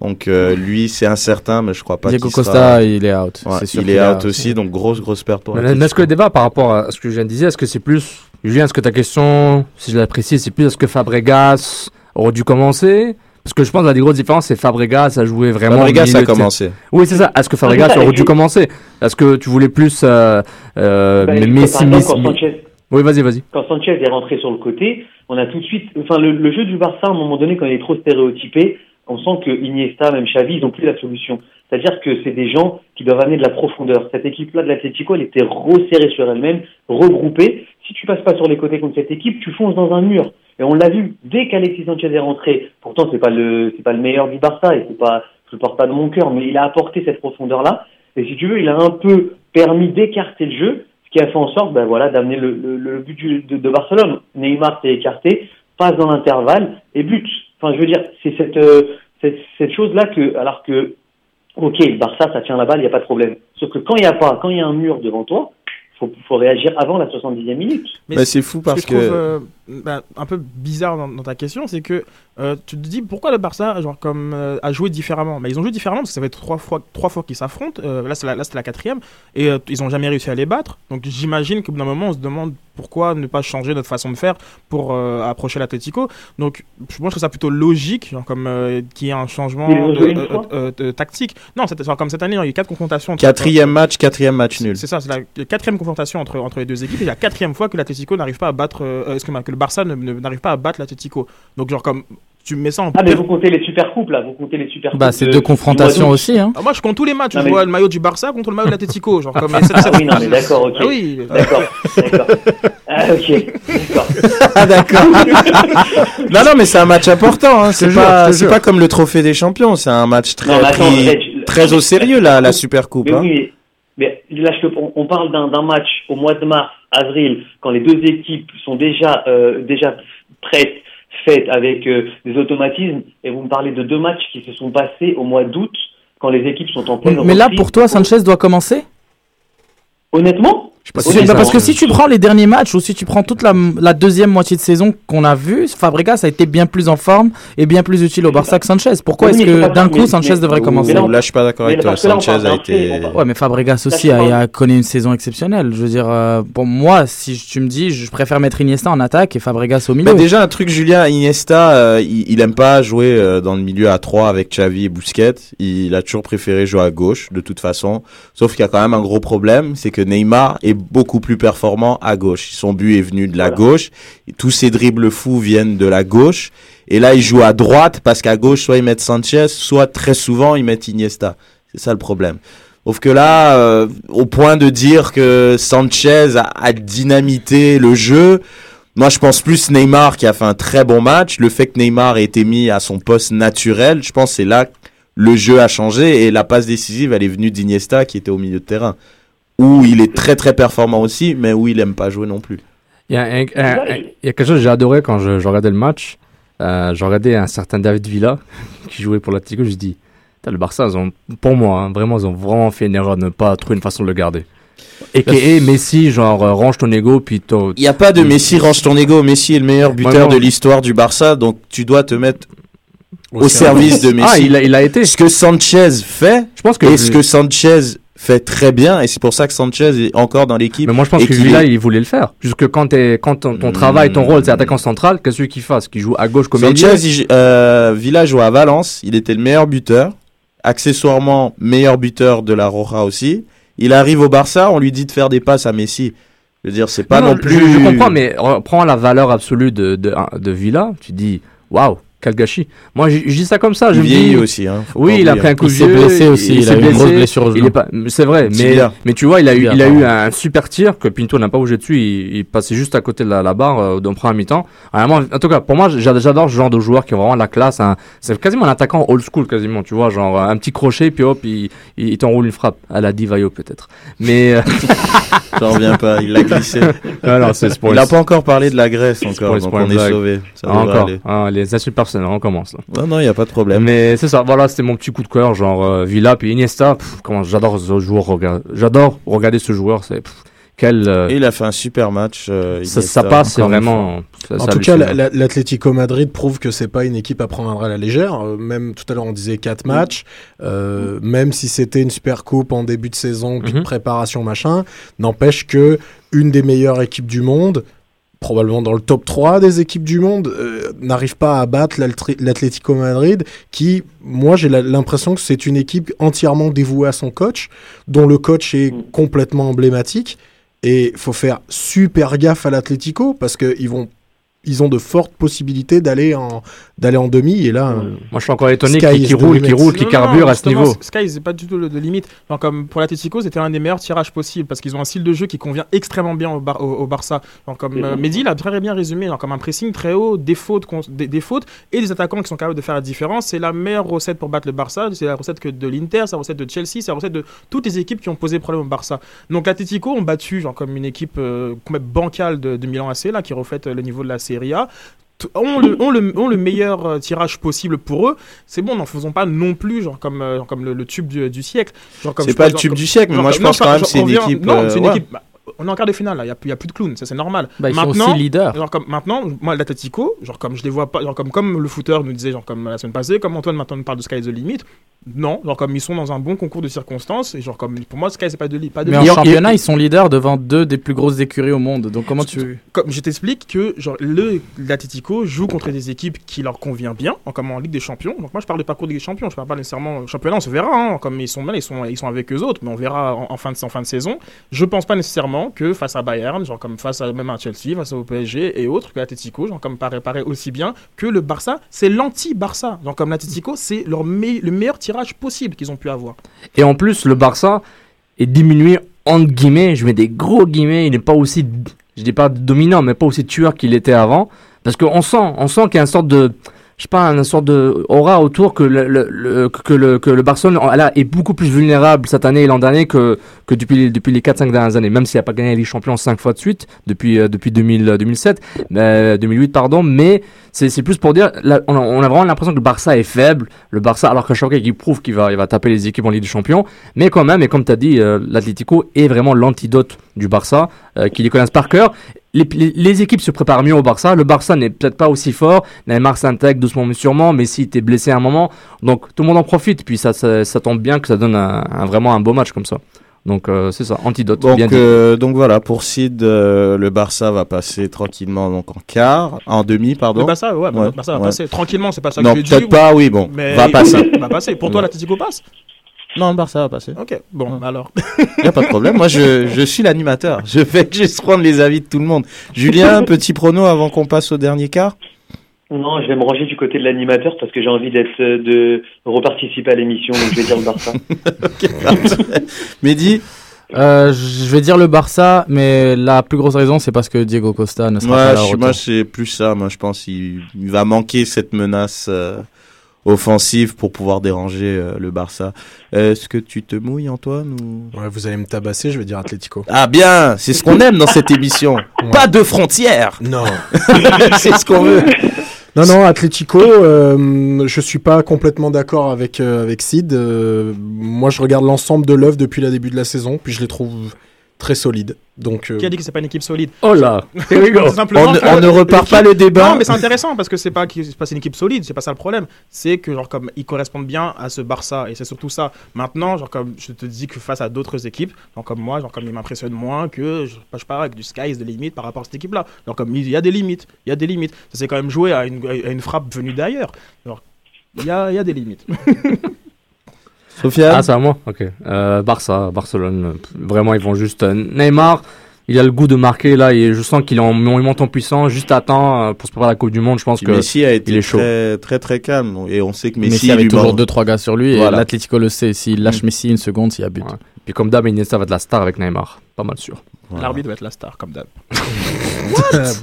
Donc euh, lui, c'est incertain, mais je crois pas. Diego Costa, sera- il est out. Ouais, c'est sûr il est out aussi, donc grosse grosse perte pour. Mais est-ce que le débat par rapport à ce que je viens de dire, est-ce que c'est plus. Julien, est-ce que ta question, si je l'apprécie, c'est plus est-ce que Fabregas aurait dû commencer? Parce que je pense que la des grosses différences, c'est Fabregas a joué vraiment. Fabregas milieu a commencé. Oui, c'est ça. Est-ce que Fabregas Ah, aurait dû commencer? Est-ce que tu voulais plus. Euh, euh, Bah, Messi, Messi? quand Sanchez, Oui, vas-y, vas-y. quand Sanchez est rentré sur le côté, on a tout de suite, enfin le, le jeu du Barça, à un moment donné, quand il est trop stéréotypé, on sent que Iniesta, même Xavi, ils n'ont plus la solution. C'est-à-dire que c'est des gens qui doivent amener de la profondeur. Cette équipe-là de l'Atlético, elle était resserrée sur elle-même, regroupée. Si tu passes pas sur les côtés contre cette équipe, tu fonces dans un mur. Et on l'a vu dès qu'Alexis Sanchez est rentré. Pourtant, c'est pas le, c'est pas le meilleur du Barça et c'est pas, je le porte pas de mon cœur, mais il a apporté cette profondeur-là. Et si tu veux, il a un peu permis d'écarter le jeu, ce qui a fait en sorte, ben voilà, d'amener le, le, le but de, de Barcelone. Neymar s'est écarté, passe dans l'intervalle et but. Enfin, je veux dire, c'est cette, euh, cette, cette chose-là que, alors que, ok, le Barça, ça tient la balle, il n'y a pas de problème. Sauf que quand il n'y a pas, quand il y a un mur devant toi, faut, faut réagir avant la 70e minute. Mais Bah, ce- c'est fou ce parce que- euh, bah, un peu bizarre dans, dans ta question, c'est que euh, tu te dis pourquoi le Barça genre, comme, euh, a joué différemment? Mais ils ont joué différemment parce que ça fait trois fois, trois fois qu'ils s'affrontent. Euh, là, c'est la, là, la quatrième. Et euh, ils n'ont jamais réussi à les battre. Donc j'imagine qu'au bout d'un moment, on se demande pourquoi ne pas changer notre façon de faire pour euh, approcher l'Atlético. Donc je pense que ça plutôt logique, genre, comme euh, qu'il y ait un changement de, euh, euh, euh, tactique. Non, c'était comme cette année, il y a eu quatre confrontations. entre- Quatrième match, quatrième match nul. c'est ça, c'est la, quatrième confrontation entre, entre les deux équipes et la quatrième fois que l'Atlético n'arrive pas à battre, excuse-moi, que le Barça n'arrive pas à battre l'Atlético. Donc genre comme tu mets ça en Ah, mais vous comptez les super coupes, là, vous comptez les super Bah, coupes c'est de- deux confrontations aussi. Hein. Ah, moi je compte tous les matchs, Non, je mais- vois le maillot du Barça contre le maillot de l'Atlético, genre comme Ah oui, non, mais d'accord, ok. Ah oui. D'accord, d'accord. Ah, ok, d'accord. Ah d'accord. non non mais c'est un match important. Hein. C'est pas c'est pas comme le trophée des champions. C'est un match très Non, mais attends, pris- Reg, très au sérieux la la super coupe. Mais hein. oui, mais là, je te- on, on parle d'un match au mois de mars, avril, quand les deux équipes sont déjà, euh, déjà prêtes, faites avec euh, des automatismes, et vous me parlez de deux matchs qui se sont passés au mois d'août, quand les équipes sont en pleine Mais là, reprise. pour toi, Sanchez doit commencer? Honnêtement, pas si bah, parce que si tu prends les derniers matchs ou si tu prends toute la, la deuxième moitié de saison qu'on a vue, Fabregas a été bien plus en forme et bien plus utile au Barça que Sanchez. Pourquoi Oui, est-ce que d'un coup mais- Sanchez mais- devrait mais commencer là, Là, je suis pas d'accord avec toi. là, Sanchez a été. Ouais, mais Fabregas aussi a connu une saison exceptionnelle. Je veux dire, euh, pour moi, si tu me dis, je préfère mettre Iniesta en attaque et Fabregas au milieu. Bah déjà un truc Julien Iniesta euh, il, il aime pas jouer euh, dans le milieu à 3 avec Xavi et Busquets il a toujours préféré jouer à gauche de toute façon sauf qu'il y a quand même un gros problème c'est que Neymar est beaucoup plus performant à gauche. Son but est venu de la gauche. Tous ses dribbles fous viennent de la gauche. Et là il joue à droite parce qu'à gauche soit ils mettent Sanchez soit très souvent ils mettent Iniesta. C'est ça le problème. Sauf que là, euh, au point de dire que Sanchez a, a dynamité le jeu, moi, je pense plus Neymar qui a fait un très bon match. Le fait que Neymar ait été mis à son poste naturel, je pense c'est là que le jeu a changé et la passe décisive, elle est venue d'Iniesta qui était au milieu de terrain. Où il est très très performant aussi, mais où il aime pas jouer non plus. Il y a, un- un- un- il y a quelque chose que j'ai adoré quand je, je regardais le match. Euh, je regardais un certain David Villa qui jouait pour l'Atlético. Je me dis, le Barça, ils ont, pour moi, hein, vraiment, ils ont vraiment fait une erreur de ne pas trouver une façon de le garder. Et que Messi, genre, euh, range ton ego, puis Il n'y a pas de Messi range ton ego. Messi est le meilleur buteur de l'histoire du Barça, donc tu dois te mettre au, Au service de Messi. Ah, il a, il a été. Ce que Sanchez fait, Je pense que. et ce que Sanchez fait très bien, et c'est pour ça que Sanchez est encore dans l'équipe. Mais moi, je pense que est- il voulait le faire. Jusque quand, t'es- quand ton, ton travail, ton rôle, c'est attaquant central, qu'est-ce qu'il fasse Qu'il joue à gauche comme Sanchez, il- euh, Villa joue à Valence, il était le meilleur buteur, accessoirement meilleur buteur de la Roja aussi. Il arrive au Barça, on lui dit de faire des passes à Messi. Je veux dire, c'est pas non, plus. Je, je comprends, mais re- prends la valeur absolue de, de, de Villa, tu dis, waouh, quel gâchis. Moi, je, je dis ça comme ça. Je Il vieillit dis, aussi, hein, oui, il a oublier. pris un coup Il de s'est vieux, blessé aussi, il s'est a eu une grosse blessé, blessure au il est pas, C'est vrai, mais, mais tu vois, il a eu, il a eu un super tir que Pinto n'a pas bougé dessus. Il, il passait juste à côté de la, la barre euh, dans le premier mi-temps. En tout cas, pour moi, j'a- j'adore ce genre de joueur qui ont vraiment la classe. hein. C'est quasiment un attaquant old school, quasiment. Tu vois, genre un petit crochet, puis hop, il, il, il t'enroule une frappe à la Divayo peut-être. Mais euh, J'en reviens pas, il l'a glissé. Ah c'est pour il les- a pas encore parlé de la Grèce encore, donc on est sauvé. Ça Ah, encore. aller. Ah, les insultes on commence là. Non, non, il y a pas de problème. Mais c'est ça, voilà, c'était mon petit coup de cœur, genre euh, Villa puis Iniesta. pff, comment j'adore ce joueur, regarde- j'adore regarder ce joueur. C'est pff, quel euh, il a fait un super match. euh, ça, passe, vraiment. ça- En ça tout cas, l'Atlético Madrid prouve que c'est pas une équipe à prendre à la légère. Euh, même tout à l'heure, on disait quatre matchs. Euh, Même si c'était une super coupe en début de saison, puis de Mhm. préparation machin, n'empêche que une des meilleures équipes du monde, probablement dans le top 3 des équipes du monde, euh, n'arrive pas à battre l'Atlético Madrid, qui, moi, j'ai l'impression que c'est une équipe entièrement dévouée à son coach, dont le coach est complètement emblématique. Et faut faire super gaffe à l'Atlético parce qu'ils vont, ils ont de fortes possibilités d'aller en, d'aller en demi. Et là, euh, Moi, je suis encore étonné Sky qu'il is qu'il the roule, qu'il roule, Non, carbure non, à ce niveau. Sky, c'est pas du tout de, limite. Genre, comme pour l'Atletico, c'était un des meilleurs tirages possibles parce qu'ils ont un style de jeu qui convient extrêmement bien au, Bar- au, au Barça. Genre, comme euh, Mehdi l'a très bien résumé, genre, comme un pressing très haut, des fautes, des, des fautes et des attaquants qui sont capables de faire la différence. C'est la meilleure recette pour battre le Barça. C'est la recette que de l'Inter, c'est la recette de Chelsea, c'est la recette de toutes les équipes qui ont posé problème au Barça. Donc l'Atletico ont battu genre comme une équipe euh, bancale de, de Milan AC là qui reflète le niveau de la Serie A. T- Ont le, ont, le, ont le meilleur euh, tirage possible pour eux. C'est bon, n'en faisons pas non plus genre comme, euh, genre comme le, le tube du, du siècle. Genre comme C'est pas le tube du siècle, mais moi, comme- je pense non, quand même genre, c'est une équipe, Non, euh, c'est une ouais. équipe. bah, on est en quart de finale là, il y a, plus- il y a plus de clowns, ça c'est normal. Bah, ils sont maintenant, aussi leaders. Genre comme maintenant, moi l'Atletico, genre comme je les vois pas, genre comme comme le footeur nous disait, genre comme la semaine passée, comme Antoine maintenant nous parle de Sky is the limit. Non, genre comme ils sont dans un bon concours de circonstances et genre comme pour moi Sky c'est pas de li- pas de Mais en championnat, ils sont leaders devant deux des plus grosses écuries au monde. Donc comment tu. Comme je t'explique que genre le l'Atletico joue contre des équipes qui leur convient bien, en- comme en Ligue des Champions. Donc moi je parle de parcours de Ligue des Champions, je parle pas nécessairement championnat, on se verra. hein, comme ils sont là, ils sont ils sont avec eux autres, mais on verra en, en fin de en fin de saison. Je pense pas nécessairement que face à Bayern, genre comme face à même à Chelsea, face au PSG et autres que l'Atletico, genre comme paraît paraît aussi bien que le Barça, c'est l'anti-Barça. Genre comme l'Atletico, c'est leur me- le meilleur possible qu'ils ont pu avoir. Et en plus, le Barça est diminué entre guillemets, je mets des gros guillemets, il n'est pas aussi, je dis pas dominant, mais pas aussi tueur qu'il était avant. Parce qu'on sent, on sent qu'il y a une sorte de, je sais pas, une sorte de aura autour que le, le, que le, que le Barcelone est beaucoup plus vulnérable cette année et l'an dernier que, que depuis, depuis les 4-5 dernières années, même s'il n'a pas gagné la Ligue Champions 5 fois de suite depuis, euh, depuis 2000, euh, 2007, euh, 2008, pardon, mais c'est c'est plus pour dire, on, a, vraiment l'impression que le Barça est faible, le Barça, alors que chaque équipe prouve qu'il va, il va taper les équipes en Ligue des Champions, mais quand même, et comme tu as dit, euh, l'Atlético est vraiment l'antidote du Barça, euh, qui les connaissent par cœur. Les, équipes se préparent mieux au Barça. Le Barça n'est peut-être pas aussi fort. Neymar s'intègre doucement mais sûrement. Messi était blessé à un moment. Donc tout le monde en profite. Puis ça, ça, ça tombe bien que ça donne un, un- vraiment un beau match comme ça. Donc euh, c'est ça, antidote. Donc, bien euh, donc voilà, pour Sid, euh, le Barça va passer tranquillement donc en quart, en demi, pardon. Le Barça, ouais, bah, le Barça va ouais. passer tranquillement, c'est pas ça que Non, je dis. peut-être pas, oui, bon, Mais va passer. Va passer. Pour toi, Ouais. l'Atlético passe? Non, le Barça va passer. Ok, bon, alors. Y a pas de problème. Moi, je, je suis l'animateur. Je fais juste prendre les avis de tout le monde. Julien, petit prono avant qu'on passe au dernier quart? Non, je vais me ranger du côté de l'animateur parce que j'ai envie d'être euh, de reparticiper à l'émission, donc je vais dire le Barça. Mehdi? Euh, je vais dire le Barça, mais la plus grosse raison, c'est parce que Diego Costa ne sera Ouais, pas là moi, c'est plus ça. Moi, je pense qu'il il va manquer cette menace euh, offensive pour pouvoir déranger euh, le Barça. Est-ce que tu te mouilles, Antoine ou... Ouais, vous allez me tabasser, je vais dire Atlético. Ah bien, c'est ce qu'on aime dans cette émission. Pas de frontières. Non. c'est ce qu'on veut. Non, non, Atlético, euh, je suis pas complètement d'accord avec, euh, avec Sid. Euh, moi, je regarde l'ensemble de l'œuvre depuis le début de la saison, puis je les trouve très solides. Donc, euh, Qui a dit que c'est pas une équipe solide Oh là, here we go. Tout simplement On ne- que on ne repart pas le débat. Non, mais c'est intéressant parce que c'est pas c'est pas une équipe solide, c'est pas ça le problème. C'est que genre comme ils correspondent bien à ce Barça et c'est surtout ça. Maintenant, genre comme je te dis que face à d'autres équipes, genre comme moi, genre comme ils m'impressionnent moins que je, je pars avec du sky is the limit par rapport à cette équipe-là. Genre comme il y a des limites, il y a des limites. Ça s'est quand même joué à une, à une frappe venue d'ailleurs. Il y a, il y a des limites. Sofiane Ah, c'est à moi Ok. Euh, Barça, Barcelone. Vraiment, ils vont juste. euh, Neymar, il a le goût de marquer là. Et je sens qu'il en, monte en puissance juste à temps euh, pour se préparer à la Coupe du Monde. Je pense que Messi a été il est chaud. très, très très calme et on sait que Messi, Messi, avait toujours manque. 2-3 gars sur lui, Voilà. et l'Atlético le sait. S'il lâche Messi une seconde, s'il y a but. Ouais. Puis comme d'hab, Iniesta va être la star avec Neymar. Pas mal sûr. L'arbitre doit être la star comme d'hab.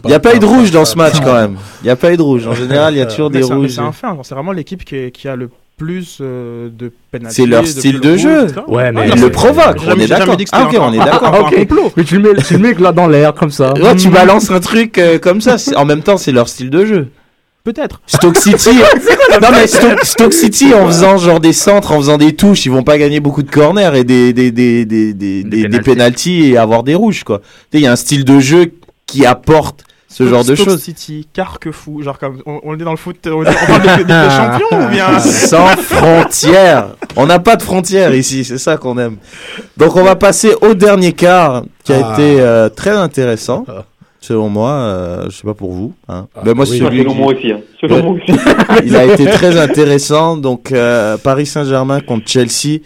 Il n'y a pas eu de rouge dans ce match quand même. Il n'y a pas eu de rouge. En général, il y a toujours Mais des rouges. C'est un fait, hein. c'est vraiment l'équipe qui, est- qui a le plus euh, de pénalités. C'est leur de style de rouge, jeu. Ouais, mais- Ah, Ils le provoquent, on est d'accord. Ah, ok, on est d'accord. complot. Mais tu le mets, tu le mets là dans l'air comme ça. Ouais, tu balances un truc euh, comme ça. En même temps, c'est leur style de jeu. Peut-être. Stoke City. non mais Stoke, Stoke City en faisant genre des centres, en faisant des touches, ils vont pas gagner beaucoup de corners et des des des des des, des, des penalties et avoir des rouges quoi. Tu sais, il y a un style de jeu qui apporte ce genre de Stoke choses. City, Carquefou, genre comme on, on le dit dans le foot, on, dit- on parle des, des- des champions ou bien? Sans frontières. On n'a pas de frontières ici, c'est ça qu'on aime. Donc on va passer au dernier quart qui a Ah. été euh, très intéressant. Selon moi, euh, je sais pas pour vous. Hein. Ben, moi, oui. celui Selon qui- moi aussi. Hein. Selon Ouais. moi aussi. il a été très intéressant. Donc, euh, Paris Saint-Germain contre Chelsea.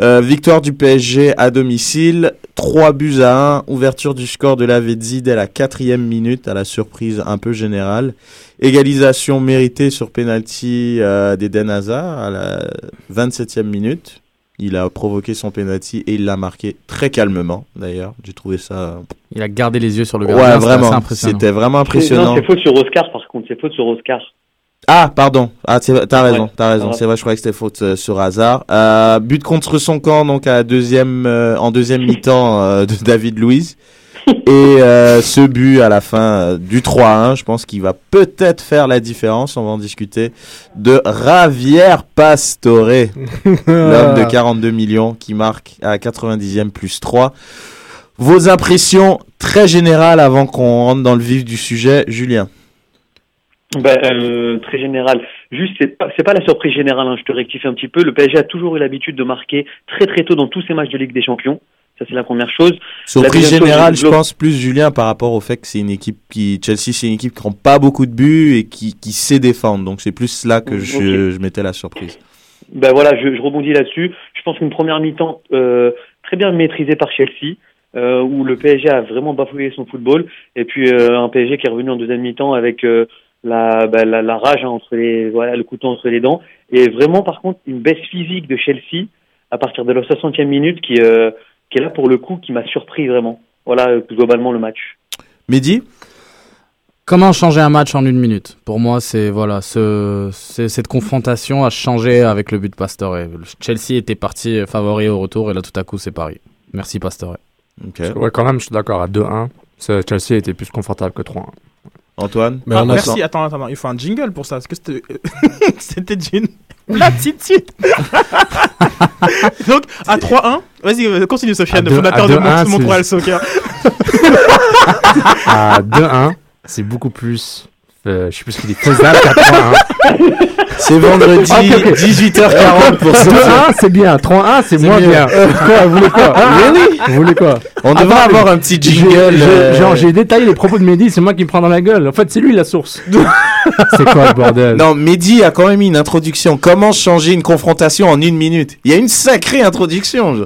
Euh, victoire du PSG à domicile. 3 buts à 1. Ouverture du score de la Vezzi dès la quatrième minute, à la surprise un peu générale. Égalisation méritée sur penalty euh, d'Eden Hazard à la 27e minute. Il a provoqué son penalty et il l'a marqué très calmement, d'ailleurs. J'ai trouvé ça... Il a gardé les yeux sur le Ouais, gardien. c'était assez vraiment. impressionnant. C'était vraiment impressionnant. C'est faute sur Oscar par contre, c'est faute sur Oscar. Ah, pardon. Ah, t'as raison, t'as raison. Ouais. C'est vrai, je croyais que c'était faute euh, sur hasard. Euh, but contre son camp, donc à la deuxième, euh, en deuxième mi-temps euh, de David Luiz. Et euh, ce but à la fin euh, du 3-1, je pense qu'il va peut-être faire la différence. On va en discuter de Javier Pastore, l'homme de 42 millions qui marque à 90e plus 3. Vos impressions très générales avant qu'on rentre dans le vif du sujet, Julien? Ben, euh, très général. Juste, c'est pas, c'est pas la surprise générale, hein, je te rectifie un petit peu. Le PSG a toujours eu l'habitude de marquer très très tôt dans tous ses matchs de Ligue des Champions. Ça, c'est la première chose. Surprise générale, je pense plus Julien par rapport au fait que c'est une équipe qui Chelsea, c'est une équipe qui prend pas beaucoup de buts et qui, qui sait défendre. Donc c'est plus là que je, mettais la surprise. Ben voilà, je, je rebondis là-dessus. Je pense qu'une première mi-temps euh, très bien maîtrisée par Chelsea, euh, où le PSG a vraiment bafouillé son football, et puis un PSG qui est revenu en deuxième mi-temps avec la, ben, la, la rage hein, entre les, voilà, le couteau entre les dents, et vraiment par contre une baisse physique de Chelsea à partir de la 60e minute qui, euh, qui est là pour le coup, qui m'a surpris vraiment. Voilà euh, globalement le match. Mehdi? Comment changer un match en une minute? Pour moi, c'est voilà, ce, cette confrontation a changé avec le but de Pastore. Chelsea était parti favori au retour et là tout à coup c'est Paris. Merci Pastore. Ouais, quand même, je suis d'accord. À 2-1, c'est- Chelsea était plus confortable que 3-1. Antoine Ah, merci, attends, attends, attends, il faut un jingle pour ça. Est-ce que c'était d'une la petite suite Donc, à 3-1, vas-y, euh, continue Sofiane, fondateur de 2-1, Mon- Montréal c'est- Soccer. à 2-1, c'est beaucoup plus. euh, je sais plus ce qu'il est faisable qu'à 3-1. C'est vendredi, 18h40 pour ça. 2-1, c'est bien. 3-1, c'est moins bien. Quoi, vous voulez quoi Really Vous voulez quoi On devrait avoir un petit jingle, euh, Genre, j'ai détaillé les propos de Mehdi, c'est moi qui me prends dans la gueule. En fait, c'est lui la source. c'est quoi le bordel Non, Mehdi a quand même mis une introduction. Comment changer une confrontation en une minute? Il y a une sacrée introduction. je-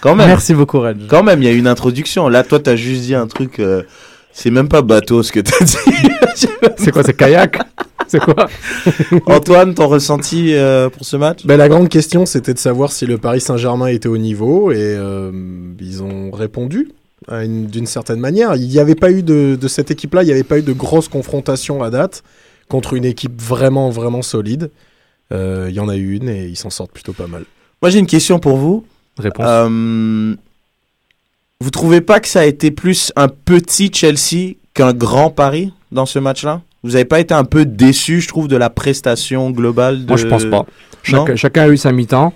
Quand même. Merci beaucoup Reg. Quand même, il y a une introduction. Là, toi, t'as juste dit un truc. euh, c'est même pas bateau ce que t'as dit. c'est quoi, c'est kayak? C'est quoi Antoine, ton ressenti euh, pour ce match? Ben, la grande question, c'était de savoir si le Paris Saint-Germain était au niveau, et euh, ils ont répondu d'une certaine manière. Il n'y avait pas eu de, de cette équipe-là, il n'y avait pas eu de grosse confrontation à date contre une équipe vraiment, vraiment solide. Euh, Il y en a eu une et ils s'en sortent plutôt pas mal. Moi, j'ai une question pour vous. Réponse. Euh, vous trouvez pas que ça a été plus un petit Chelsea qu'un grand Paris dans ce match-là? Vous avez pas été un peu déçu, je trouve, de la prestation globale de... Moi, je pense pas. Chaque- chacun a eu sa mi-temps.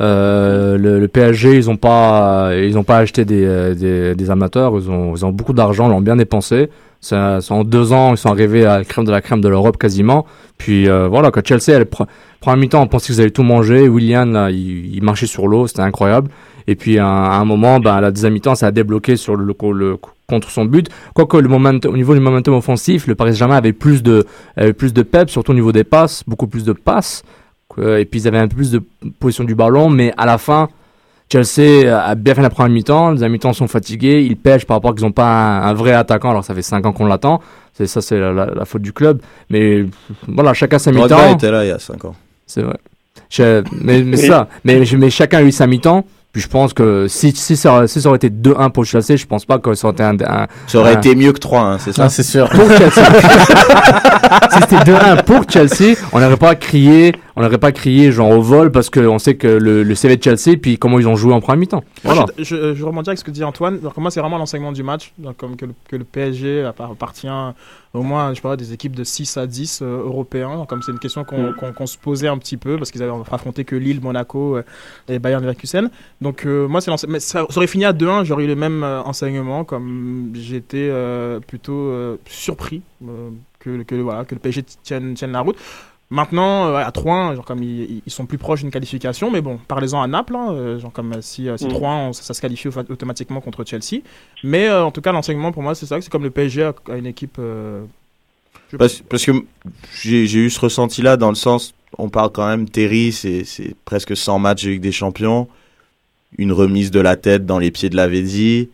Euh, le, le PSG, ils ont pas, ils ont pas acheté des, euh, des, des amateurs. Ils ont, ils ont beaucoup d'argent, l'ont bien dépensé. Ça, ça, en deux ans, ils sont arrivés à la crème de la crème de l'Europe quasiment. Puis euh, voilà, quand Chelsea, elle pre- prend un mi-temps, on pensait qu'ils allaient tout manger. William, là, il, il marchait sur l'eau, c'était incroyable. Et puis à un, à un moment, ben, à la deuxième mi-temps, ça a débloqué sur le, le- le- contre son but. Quoique le momentum, au niveau du momentum offensif, le Paris Saint-Germain avait plus de, avait plus de pep, surtout au niveau des passes, beaucoup plus de passes. Et puis ils avaient un peu plus de position du ballon, mais à la fin, Chelsea a bien fait la première mi-temps. Les mi-temps sont fatigués, ils pêchent par rapport à qu'ils n'ont pas un, un vrai attaquant. Alors ça fait 5 ans qu'on l'attend. C'est ça, c'est la, la- la faute du club. Mais voilà, chacun sa mi-temps. était là il y a 5 ans. C'est vrai. Je- mais mais Oui. ça, mais, mais chacun a eu sa mi-temps. Puis je pense que si, si, ça, si ça aurait été 2-1 pour Chelsea, je pense pas que ça aurait été un. un- Ça aurait un- été mieux que 3-1, c'est ça? Ah, c'est sûr. Pour Chelsea. si c'était 2-1 pour Chelsea, on n'aurait pas crié, on n'aurait pas crié genre au vol parce qu'on sait que le, le CV de Chelsea, puis comment ils ont joué en première mi-temps. Voilà. Je, je, je rebondis avec ce que dit Antoine. Pour moi, c'est vraiment l'enseignement du match. Donc, comme que le, que le PSG appart- appartient au moins, je pas, des équipes de 6 à 10 euh, européens. Donc, Comme c'est une question qu'on qu'on- qu'on se posait un petit peu parce qu'ils avaient affronté que Lille, Monaco euh, et Bayern Leverkusen. Donc, euh, moi, c'est mais ça, ça aurait fini à 2-1. J'aurais eu le même euh, enseignement. Comme j'étais plutôt surpris que, que, voilà, que le PSG tienne, tienne la route. Maintenant, euh, à 3-1, genre comme ils, ils sont plus proches d'une qualification, mais bon, parlez-en à Naples, hein, euh, genre comme euh, si, si Mm. 3-1, on- ça, ça se qualifie au- automatiquement contre Chelsea. Mais euh, en tout cas, l'enseignement pour moi, c'est ça, c'est comme le PSG a, une équipe. euh, Parce, parce que j'ai eu ce ressenti-là dans le sens, on parle quand même, Terry, c'est presque 100 matchs Ligue des Champions, une remise de la tête dans les pieds de Lavezzi,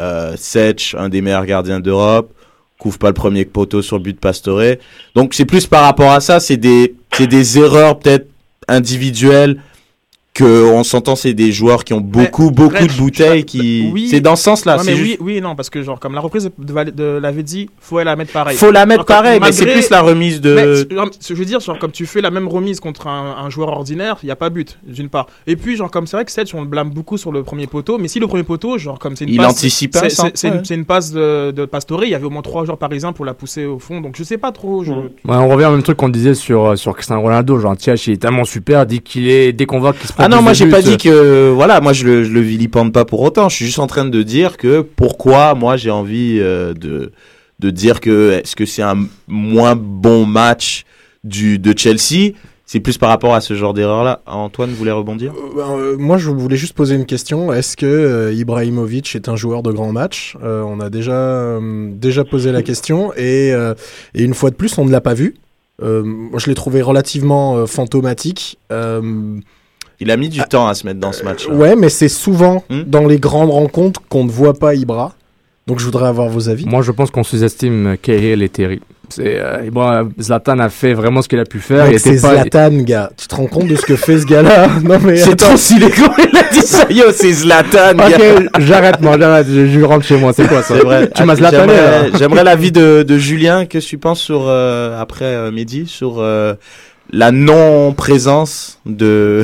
euh, Setch, un des meilleurs gardiens d'Europe, couvre pas le premier poteau sur le but de Pastore. Donc c'est plus par rapport à ça, c'est des, c'est des erreurs peut-être individuelles que on s'entend, c'est des joueurs qui ont beaucoup, Mais, beaucoup de bouteilles qui... Oui. C'est dans ce sens-là. Ouais, c'est mais juste- oui, oui non, parce que genre comme la reprise de, de l'avait dit, faut la mettre pareil. Faut la mettre Alors, pareil, mais c'est plus la remise de- Mais, ce- genre, ce que je veux dire, genre comme tu fais la même remise contre un, un joueur ordinaire, il y a pas but d'une part. Et puis genre comme c'est vrai que Sedge on le blâme beaucoup sur le premier poteau, mais si le premier poteau, genre comme c'est une Il passe, anticipait c'est- ouais. une, une passe de, de Pastore, il y avait au moins trois joueurs parisiens pour la pousser au fond, donc je sais pas trop. je- Ouais, on revient au même truc qu'on disait sur, euh, sur Cristiano Ronaldo. Genre, Thiago, il est tellement super, dit qu'il est, dès qu'on voit qu'il se prend Ah non, moi j'ai pas euh, dit que voilà, moi je le, je le vilipende pas pour autant. Je suis juste en train de dire que pourquoi moi j'ai envie euh, de de dire que est-ce que c'est un moins bon match du de Chelsea, c'est plus par rapport à ce genre d'erreur là. Antoine voulait rebondir? Euh, moi, je voulais juste poser une question. Est-ce que euh, Ibrahimovic est un joueur de grand match? Euh, On a déjà, euh, déjà posé la question et, euh, et une fois de plus, on ne l'a pas vu. Euh, moi, je l'ai trouvé relativement euh, fantomatique. Euh, Il a mis du temps à se mettre dans ce match. ouais, mais c'est souvent dans les grandes rencontres qu'on ne voit pas Ibra. Donc je voudrais avoir vos avis. Moi, je pense qu'on sous-estime Cahill et Terry. C'est, euh, et bon, euh, Zlatan a fait vraiment ce qu'il a pu faire. C'est pas- Zlatan, gars. Tu te rends compte de ce que fait ce gars-là Non mais C'est trop stylé comment il a dit ça. Yo, c'est Zlatan, gars. Ok, j'arrête, moi, j'arrête. Je, je rentre chez moi. C'est quoi ça C'est vrai. Tu m'as Zlatané, J'aimerais- là. J'aimerais l'avis de, de Julien. Qu'est-ce que tu penses sur, euh, après euh, Mehdi, sur euh, la non-présence de,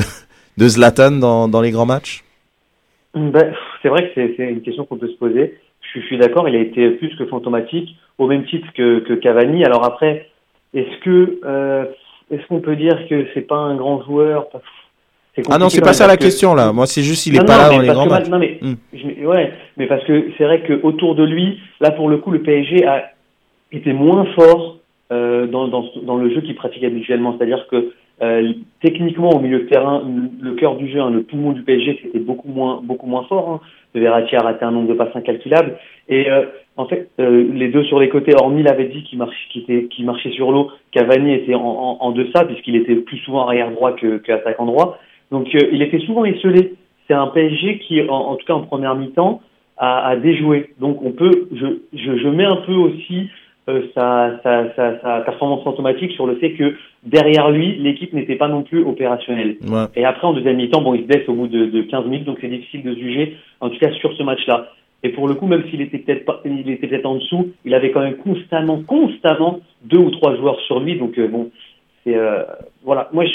de Zlatan dans, dans les grands matchs? Ben, c'est vrai que c'est une question qu'on peut se poser. Je, suis- je suis d'accord, il a été plus que fantomatique, au même titre que, que Cavani. Alors après, est-ce que euh, est-ce qu'on peut dire que c'est pas un grand joueur? Ah non, c'est pas ça la que- question là. Moi, c'est juste il est Non, pas non, là dans les grands que matchs. ma- Non mais, Hmm. je- ouais, mais parce que c'est vrai qu'autour de lui, là pour le coup, le PSG a été moins fort euh, dans, dans, dans le jeu qu'il pratique habituellement. C'est-à-dire que euh, techniquement, au milieu de terrain, le cœur du jeu, hein, le poumon du PSG, c'était beaucoup moins, beaucoup moins fort. Hein. Verratti a raté un nombre de passes incalculable. Et euh, en fait, euh, les deux sur les côtés, hormis l'avait dit qui, était, qui marchait sur l'eau, Cavani était en, en, en deçà puisqu'il était plus souvent arrière droit que, que attaquant droit. Donc euh, il était souvent esselé. C'est un PSG qui, en, en tout cas en première mi-temps, a, a déjoué. Donc on peut, je, je, je mets un peu aussi euh, sa, sa, sa, sa performance fantomatique sur le fait que derrière lui, l'équipe n'était pas non plus opérationnelle. Ouais. Et après, en deuxième mi-temps, bon, il se blesse au bout de, de 15 minutes, donc c'est difficile de juger, en tout cas sur ce match-là. Et pour le coup, même s'il était peut-être pas, il était peut-être en dessous, il avait quand même constamment, constamment deux ou trois joueurs sur lui. Donc euh, bon, c'est euh, voilà. Moi, je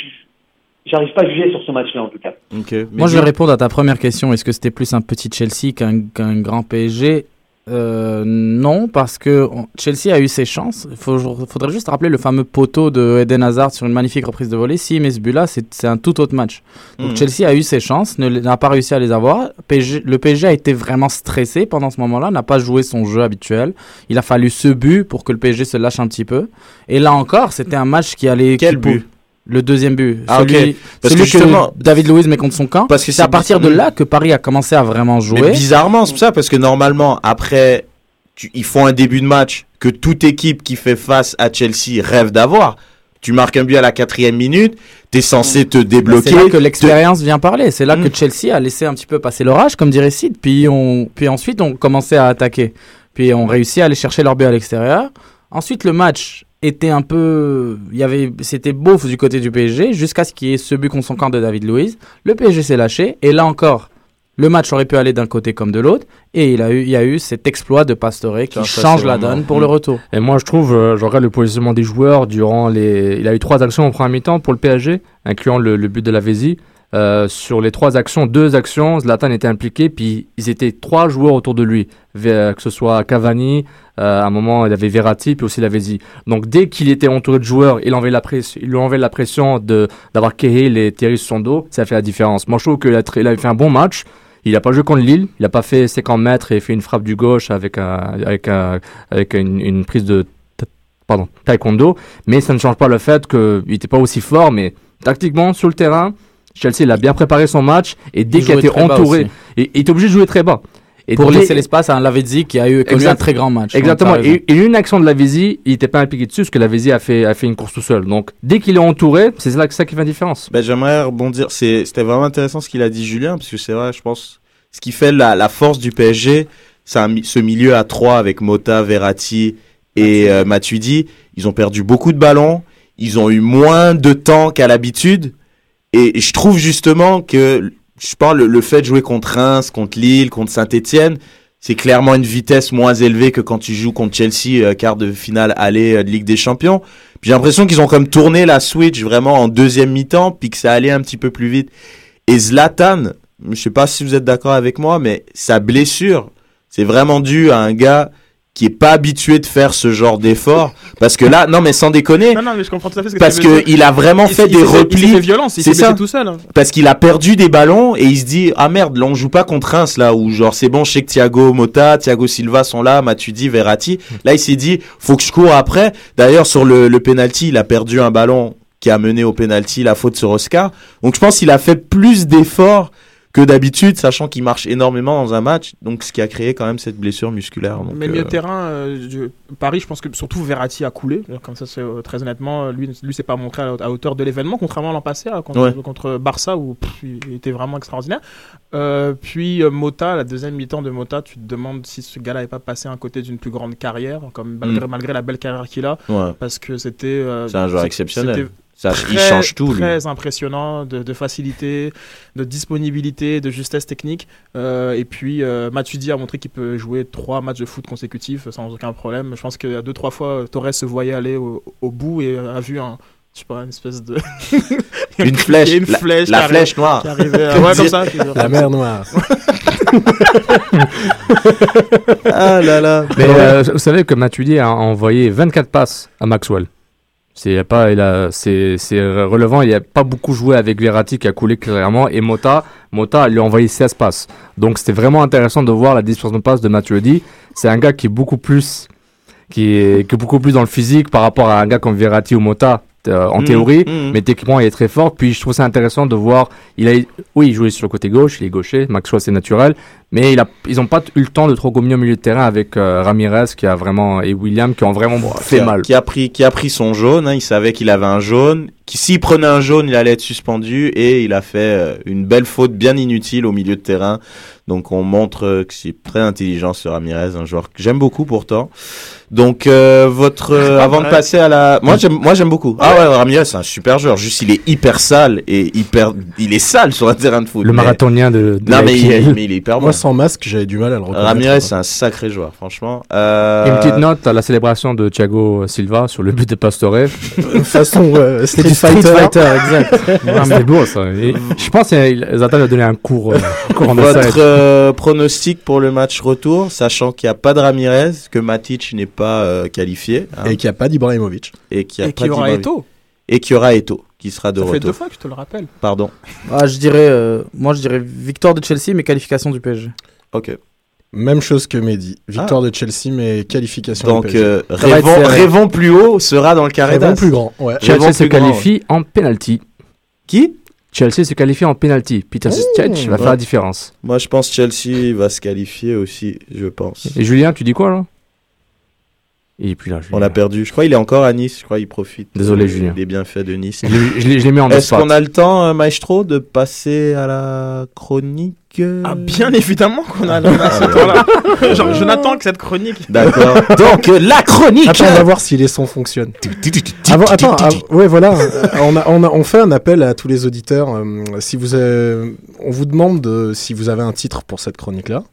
j'arrive pas à juger sur ce match-là en tout cas. Moi, je vais répondre à ta première question. Est-ce que c'était plus un petit Chelsea qu'un qu'un grand PSG Euh, Non, parce que Chelsea a eu ses chances. Il faudrait juste rappeler le fameux poteau de Eden Hazard sur une magnifique reprise de volée. S'il met ce but-là, c'est un tout autre match. Donc Mhm. Chelsea a eu ses chances, n'a pas réussi à les avoir. PSG le PSG a été vraiment stressé pendant ce moment-là, n'a pas joué son jeu habituel. Il a fallu ce but pour que le PSG se lâche un petit peu. Et là encore, c'était un match qui allait... Quel qui but? Le deuxième but. Ah, celui, ok. Parce celui que justement- David Luiz met contre son camp. Parce que c'est à partir de là que Paris a commencé à vraiment jouer. Mais bizarrement, c'est ça, parce que normalement, après, tu- ils font un début de match que toute équipe qui fait face à Chelsea rêve d'avoir. Tu marques un but à la quatrième minute, t'es censé te débloquer. C'est là que te- l'expérience vient parler. C'est là que Chelsea a laissé un petit peu passer l'orage, comme dirait Sid. Puis, on, puis ensuite, on commençait à attaquer. Puis on réussit à aller chercher leur but à l'extérieur. Ensuite, le match était un peu, il y avait, c'était beauf du côté du PSG jusqu'à ce qu'il y ait ce but contre son camp de David Luiz. Le PSG s'est lâché et là encore, le match aurait pu aller d'un côté comme de l'autre et il a eu, il y a eu cet exploit de Pastore qui Ça, ça, change la donne pour le retour. Et moi, je trouve, euh, je regarde le positionnement des joueurs durant les. Il a eu trois actions en première mi-temps pour le PSG, incluant le, le but de la Vésie. Euh, sur les trois actions, deux actions, Zlatan était impliqué, puis ils étaient trois joueurs autour de lui, euh, que ce soit Cavani, euh, à un moment il avait Verratti, puis aussi la Vésie. Donc dès qu'il était entouré de joueurs, il enlevait la il lui enlevait la pression d'avoir Cahill et Thierry sur son dos, ça fait la différence. Moi je trouve qu'il a, il a fait un bon match. Il n'a pas joué contre Lille, il n'a pas fait 50 mètres et fait une frappe du gauche avec, un, avec, un, avec une, une prise de pardon, taekwondo, mais ça ne change pas le fait qu'il n'était pas aussi fort, mais tactiquement, sur le terrain, Chelsea il a bien préparé son match, et dès Il qu'il a été entouré, et, il était obligé de jouer très bas. Et pour laisser l'espace à un Lavezzi qui a eu connu un très grand match. Exactement. T'as raison. Et, et une action de la Vésie, il n'était pas impliqué dessus parce que la Vésie a fait, a fait une course tout seul. Donc, dès qu'il est entouré, c'est là, ça qui fait la différence. Ben, j'aimerais rebondir. C'était vraiment intéressant ce qu'il a dit Julien, parce que c'est vrai, je pense, ce qui fait la, la force du PSG, c'est ce milieu à trois avec Mota, Verratti et euh, Matuidi. Ils ont perdu beaucoup de ballons, ils ont eu moins de temps qu'à l'habitude, et je trouve justement que, je pense, le, fait de jouer contre Reims, contre Lille, contre Saint-Etienne, c'est clairement une vitesse moins élevée que quand tu joues contre Chelsea, euh, quart de finale aller euh, de Ligue des Champions. J'ai l'impression qu'ils ont comme tourné la switch vraiment en deuxième mi-temps, puis que ça allait un petit peu plus vite. Et Zlatan, je sais pas si vous êtes d'accord avec moi, mais sa blessure, c'est vraiment dû à un gars qui est pas habitué de faire ce genre d'effort. Parce que là, non mais sans déconner, Non, non, mais je comprends tout à fait ce que parce dire. qu'il a vraiment Il- fait il des replis. Il il C'est ça. tout seul. Parce qu'il a perdu des ballons et il se dit ah merde là on joue pas contre Reims là où genre c'est bon je sais que Thiago Motta, Thiago Silva sont là, Matuidi, Verratti. Là il s'est dit faut que je cours après. D'ailleurs sur le, le penalty il a perdu un ballon qui a mené au penalty la faute sur Oscar. Donc je pense qu'il a fait plus d'efforts que d'habitude, sachant qu'il marche énormément dans un match, donc ce qui a créé quand même cette blessure musculaire. Donc, Mais milieu euh, terrain, euh, Paris, je pense que surtout Verratti a coulé. Comme ça, c'est euh, très honnêtement, euh, lui, lui s'est pas montré à, à hauteur de l'événement, contrairement à l'an passé hein, contre, Ouais. contre Barça où pff, il était vraiment extraordinaire. Euh, puis Mota, la deuxième mi-temps de Mota, tu te demandes si ce gars-là n'avait pas passé un côté d'une plus grande carrière, comme malgré, Mm. malgré la belle carrière qu'il a, Ouais. parce que c'était. C'est un joueur exceptionnel. Ça, il change tout, lui. Très impressionnant de, de facilité, de disponibilité, de justesse technique. Euh, et puis euh, Matuidi a montré qu'il peut jouer trois matchs de foot consécutifs sans aucun problème. Je pense qu'il y a deux trois fois Torres se voyait aller au, au bout et a vu un je sais pas, une espèce de. Une flèche, une la- flèche la noire. Qui arrivait, euh, ouais, comme ça. La mer Noire. ah là là. Mais euh, vous savez que Matuidi a envoyé 24 passes à Maxwell. C'est pas, il a, c'est, c'est relevant. Il a pas beaucoup joué avec Verratti qui a coulé clairement et Mota, Mota lui a envoyé 16 passes. Donc c'était vraiment intéressant de voir la dispersion de passes de Matuidi. C'est un gars qui est beaucoup plus, qui est, qui est beaucoup plus dans le physique par rapport à un gars comme Verratti ou Mota. euh, en Mhm, théorie, mhm. mais techniquement il est très fort. Puis je trouve ça intéressant de voir, il a, oui, il jouait sur le côté gauche, il est gaucher, Maxwell c'est naturel, mais il a, ils n'ont pas eu le temps de trop gommer au milieu de terrain avec euh, Ramirez qui a vraiment et William qui ont vraiment fait qui a, mal. Qui a pris, qui a pris son jaune. hein, il savait qu'il avait un jaune. Qui s'il prenait un jaune, il allait être suspendu et il a fait euh, une belle faute bien inutile au milieu de terrain. Donc on montre euh, que c'est très intelligent ce Ramirez, un joueur que j'aime beaucoup pourtant. Donc euh, votre euh, avant de passer à la, moi j'aime, moi j'aime beaucoup. Ah ouais, Ramirez c'est un super joueur. Juste il est hyper sale et hyper, il est sale sur un terrain de foot. Le mais- marathonien de, de Non mais il, IPL. mais il est hyper bon. Moi, sans masque, j'avais du mal à le reconnaître. Ramirez c'est un sacré joueur, franchement. Euh, Et Une petite note à la célébration de Thiago Silva sur le but de Pastore. façon euh, Street, du Street Fighter. Fighter, exact. Ah, mais c'est beau ça. Et je pense que Zlatan lui a donné un cours, euh, cours en Votre euh, pronostic pour le match retour, sachant qu'il n'y a pas de Ramirez, que Matic n'est pas euh, qualifié hein, Et qu'il n'y a pas d'Ibrahimovic. et qu'il y a Et pas qu'il y aura. Eto. et qu'il y aura Eto qui sera de Ça fait deux retour. fois que je te le rappelle. Pardon. Ah, je dirais, euh, moi je dirais victoire de Chelsea, mais qualification du PSG. Ok. Même chose que Mehdi. Victoire de Chelsea, mais qualification du Donc PSG. euh, Ça va être rêvons, serré. rêvons plus haut sera dans le carré Rêvons d'as. plus grand. Ouais. Chelsea se plus grand, qualifie en penalty. Qui? Chelsea se qualifie en penalty. Peter Cech va ouais. faire la différence. Moi je pense Chelsea va se qualifier aussi, je pense. Et Julien, tu dis quoi là? Il est plus là. Julien. On a perdu. Je crois qu'il est encore à Nice. Je crois qu'il profite. Désolé, euh, Julien. Des bienfaits de Nice. Je l'ai- je en Est-ce qu'on a le temps, euh, Maestro, de passer à la chronique Ah, bien évidemment qu'on a là, à ce temps-là. Genre, je n'attends que cette chronique. D'accord. Donc euh, la chronique. Attends, on va voir si les sons fonctionnent. Avant, attends, av- ouais, voilà. euh, on, a, on, a, on fait un appel à tous les auditeurs. euh, si vous, avez- on vous demande de- si vous avez un titre pour cette chronique-là.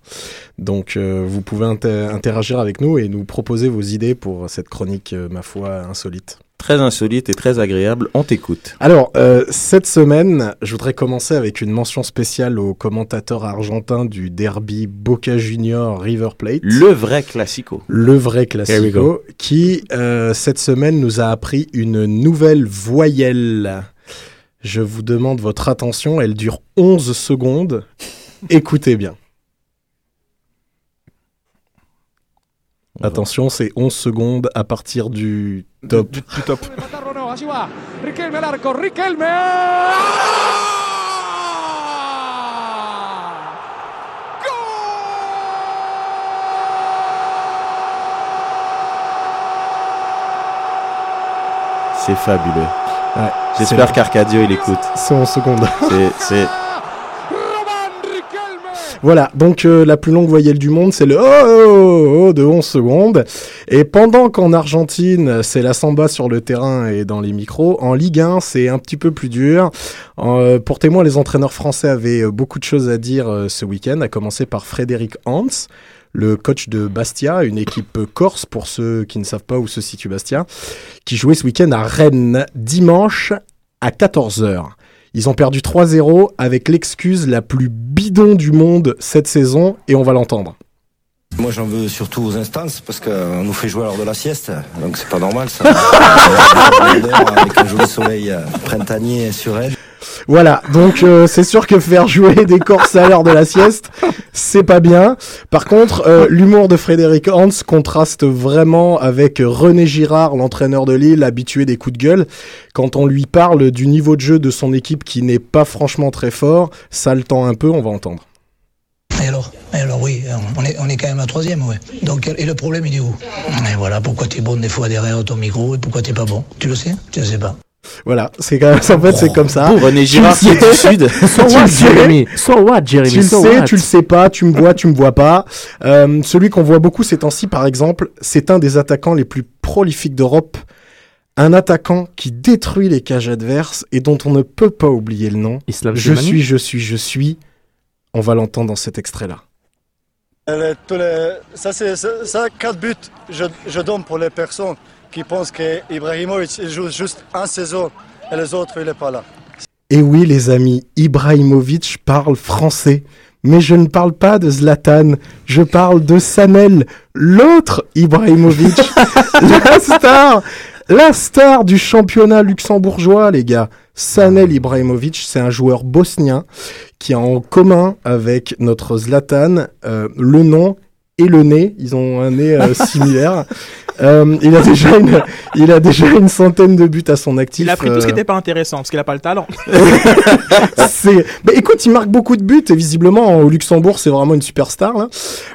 Donc, euh, vous pouvez inter- interagir avec nous et nous proposer vos idées pour cette chronique, euh, ma foi, insolite. Très insolite et très agréable. On t'écoute. Alors, euh, cette semaine, je voudrais commencer avec une mention spéciale au commentateur argentin du derby Boca Junior River Plate. Le vrai classico. Le vrai classico, qui euh, cette semaine nous a appris une nouvelle voyelle. Je vous demande votre attention, elle dure 11 secondes. Écoutez bien. Attention, c'est 11 secondes à partir du top. Du, du top. Riquelme al arco. Riquelme. C'est fabuleux. Ouais, J'espère qu'Arcadio il écoute. c'est 11 secondes. C'est, c'est... Voilà, donc euh, la plus longue voyelle du monde, c'est le oh, oh, oh, oh de 11 secondes. Et pendant qu'en Argentine, c'est la samba sur le terrain et dans les micros, en Ligue 1, c'est un petit peu plus dur. Euh, pour témoin, les entraîneurs français avaient euh, beaucoup de choses à dire euh, ce week-end, à commencer par Frédéric Hans, le coach de Bastia, une équipe corse pour ceux qui ne savent pas où se situe Bastia, qui jouait ce week-end à Rennes dimanche à 14h. Ils ont perdu 3-0 avec l'excuse la plus bidon du monde cette saison et on va l'entendre. Moi j'en veux surtout aux instances parce qu'on nous fait jouer à l'heure de la sieste, donc c'est pas normal ça. avec un joli soleil euh, printanier sur elle. Voilà, donc euh, c'est sûr que faire jouer des Corses à l'heure de la sieste, c'est pas bien. Par contre, euh, l'humour de Frédéric Hans contraste vraiment avec René Girard, l'entraîneur de Lille, habitué des coups de gueule. Quand on lui parle du niveau de jeu de son équipe qui n'est pas franchement très fort, ça le tend un peu, on va entendre. Et alors Et alors oui, on est, on est quand même à troisième, ouais. Donc, et le problème, il est où? Et voilà, pourquoi tu es bon des fois derrière ton micro et pourquoi t'es pas bon Tu le sais? Tu le sais pas. Voilà, c'est quand même, en fait, c'est comme ça. Oh, René Girard le qui est du. Sud. So Tu what, le sais. Jeremy So what, Jeremy Tu le So sais, what tu le sais pas, tu me vois, tu me vois pas. Euh, celui qu'on voit beaucoup ces temps-ci, par exemple, c'est un des attaquants les plus prolifiques d'Europe. Un attaquant qui détruit les cages adverses et dont on ne peut pas oublier le nom. Islam je suis, je suis, je suis. On va l'entendre dans cet extrait-là. Ça, c'est ça, ça, quatre buts, je, je donne pour les personnes qui pensent il joue juste un saison et les autres, il n'est pas là. Et oui, les amis, Ibrahimovic parle français. Mais je ne parle pas de Zlatan, je parle de Sanel, l'autre Ibrahimovic, la star, la star du championnat luxembourgeois, les gars. Sanel Ibrahimovic, c'est un joueur bosnien qui a en commun avec notre Zlatan euh, le nom et le nez. Ils ont un nez euh, similaire. Euh, il a déjà une, il a déjà une centaine de buts à son actif. Il a pris tout ce qui euh, n'était pas intéressant parce qu'il a pas le talent. c'est bah, écoute il marque beaucoup de buts et visiblement au Luxembourg c'est vraiment une superstar là.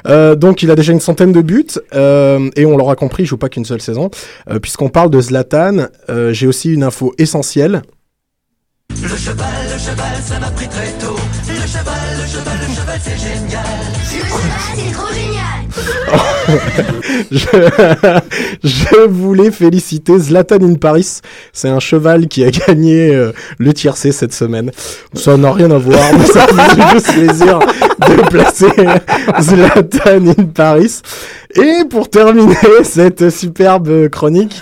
Euh, donc il a déjà une centaine de buts euh, et on l'aura compris il joue pas qu'une seule saison Euh, puisqu'on parle de Zlatan euh, j'ai aussi une info essentielle Le cheval, le cheval, ça m'a pris très tôt. Le cheval, le cheval, le cheval, c'est génial. Le cheval, c'est trop génial. je, je voulais féliciter Zlatan in Paris. C'est un cheval qui a gagné euh, le tiercé cette semaine. Ça n'a rien à voir, mais ça me fait juste plaisir de placer Zlatan in Paris. Et pour terminer cette superbe chronique,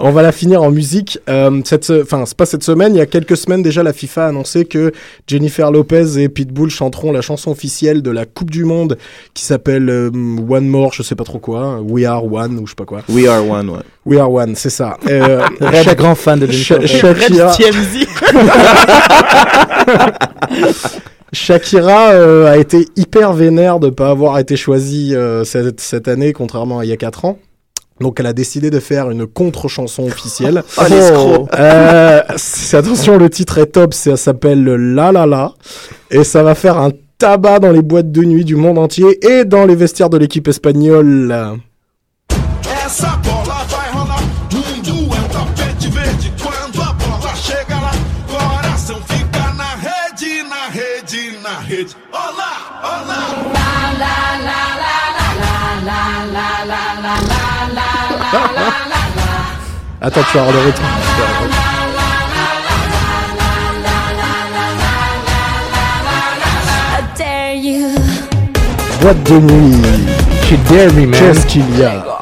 on va la finir en musique. Euh, cette, enfin, c'est pas cette semaine, il y a quelques semaines déjà, la FIFA a annoncé que Jennifer Lopez et Pitbull chanteront la chanson officielle de la Coupe du Monde qui s'appelle euh, One More, je sais pas trop quoi, We Are One ou je sais pas quoi. We are one, ouais. We Are One, c'est ça. Euh, Red, Sha- grand fan de Jennifer Lopez. Shakira, Shakira euh, a été hyper vénère de pas avoir été choisie euh, cette, cette année, contrairement à il y a 4 ans. Donc elle a décidé de faire une contre-chanson officielle. Oh, l'escroc. Euh, attention, le titre est top, ça s'appelle La La La. Et ça va faire un tabac dans les boîtes de nuit du monde entier et dans les vestiaires de l'équipe espagnole. Attends, tu vas avoir le rythme. I dare you. Boîte de nuit. She dare me, man. Qu'est-ce qu'il y a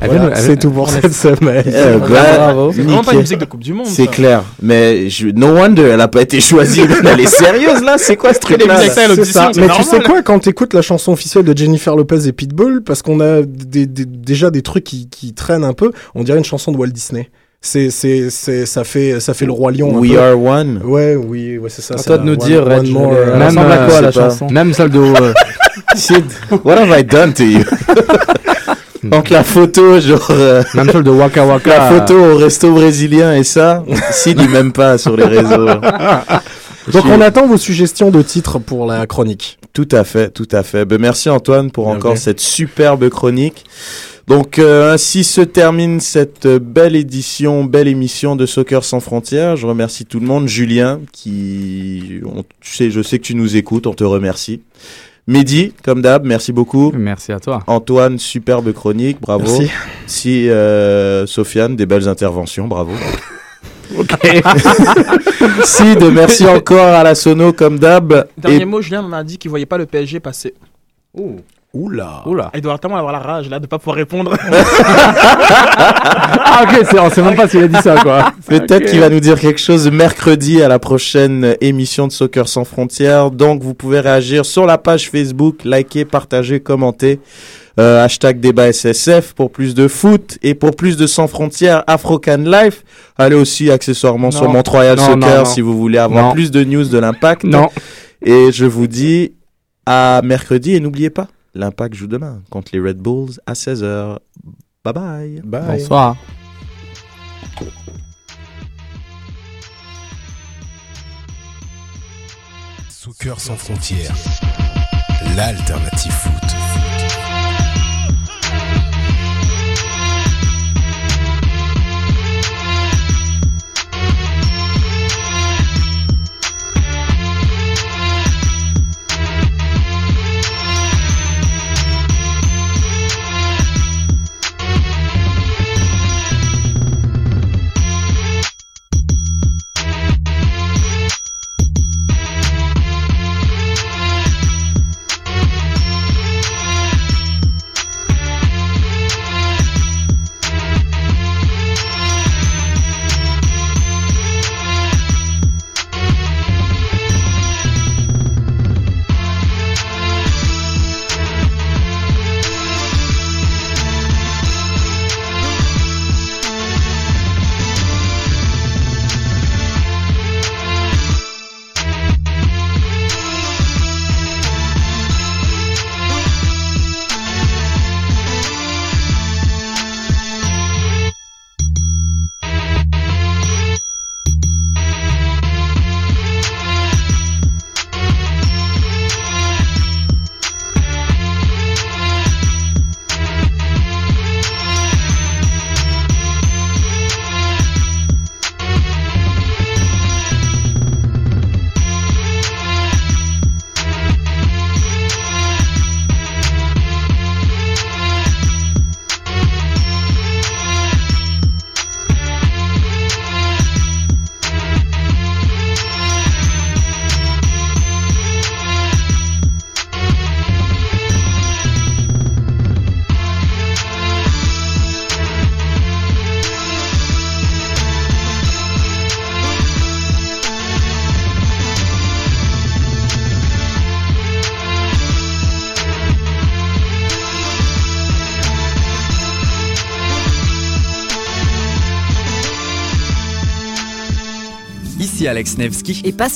Voilà, C'est tout pour cette semaine. Eh, bah, Bravo. C'est vraiment pas une musique de Coupe du Monde. C'est clair. Mais je... no wonder, elle a pas été choisie. elle est sérieuse là. C'est quoi ce truc là? ça, C'est Mais tu sais quoi, quand t'écoutes la chanson officielle de Jennifer Lopez et Pitbull, parce qu'on a des- des- déjà des trucs qui, qui traînent un peu, on dirait une chanson de Walt Disney. C'est, c'est, c'est, ça fait, ça fait le roi lion. un We peu. are one. Ouais, oui, ouais, c'est ça. À c'est toi de nous one- dire, one more, euh, Même, ressemble à euh, quoi la chanson Même celle de. euh, what have I done to you? Donc la photo, genre euh, même celle de Waka Waka. la photo au resto brésilien et ça, Sid il m'aime pas sur les réseaux. Donc on attend vos suggestions de titres pour la chronique. Tout à fait, tout à fait. Ben, merci Antoine pour encore cette superbe chronique. Donc euh, ainsi se termine cette belle édition, belle émission de Soccer sans frontières. Je remercie tout le monde. Julien, qui, on, tu sais, je sais que tu nous écoutes, on te remercie. Mehdi, comme d'hab, merci beaucoup. Merci à toi. Antoine, superbe chronique, bravo. Merci. Si euh, Sofiane, des belles interventions, bravo. Ok. Sid, merci encore à la sono comme d'hab. Dernier Et mot, Julien m'a dit qu'il voyait pas le PSG passer. Oula. Oula. Il doit tellement avoir la rage là de pas pouvoir répondre. Ah, ok, c'est- on sait même pas s'il a dit ça, quoi. Peut-être qu'il va nous dire quelque chose mercredi à la prochaine émission de Soccer sans frontières. Donc, vous pouvez réagir sur la page Facebook, liker, partager, commenter. Euh, hashtag débat SSF pour plus de foot et pour plus de sans frontières Afrocan Life. Allez aussi accessoirement sur. Montreal Non, Soccer non, non. si vous voulez avoir Non. plus de news de l'impact. Non. Et je vous dis à mercredi et n'oubliez pas, l'impact joue demain contre les Red Bulls à 16h. Bye bye. Bye. Bonsoir. Soccer sans frontières, l'alternative foot. Alex Nevsky. Et Pascal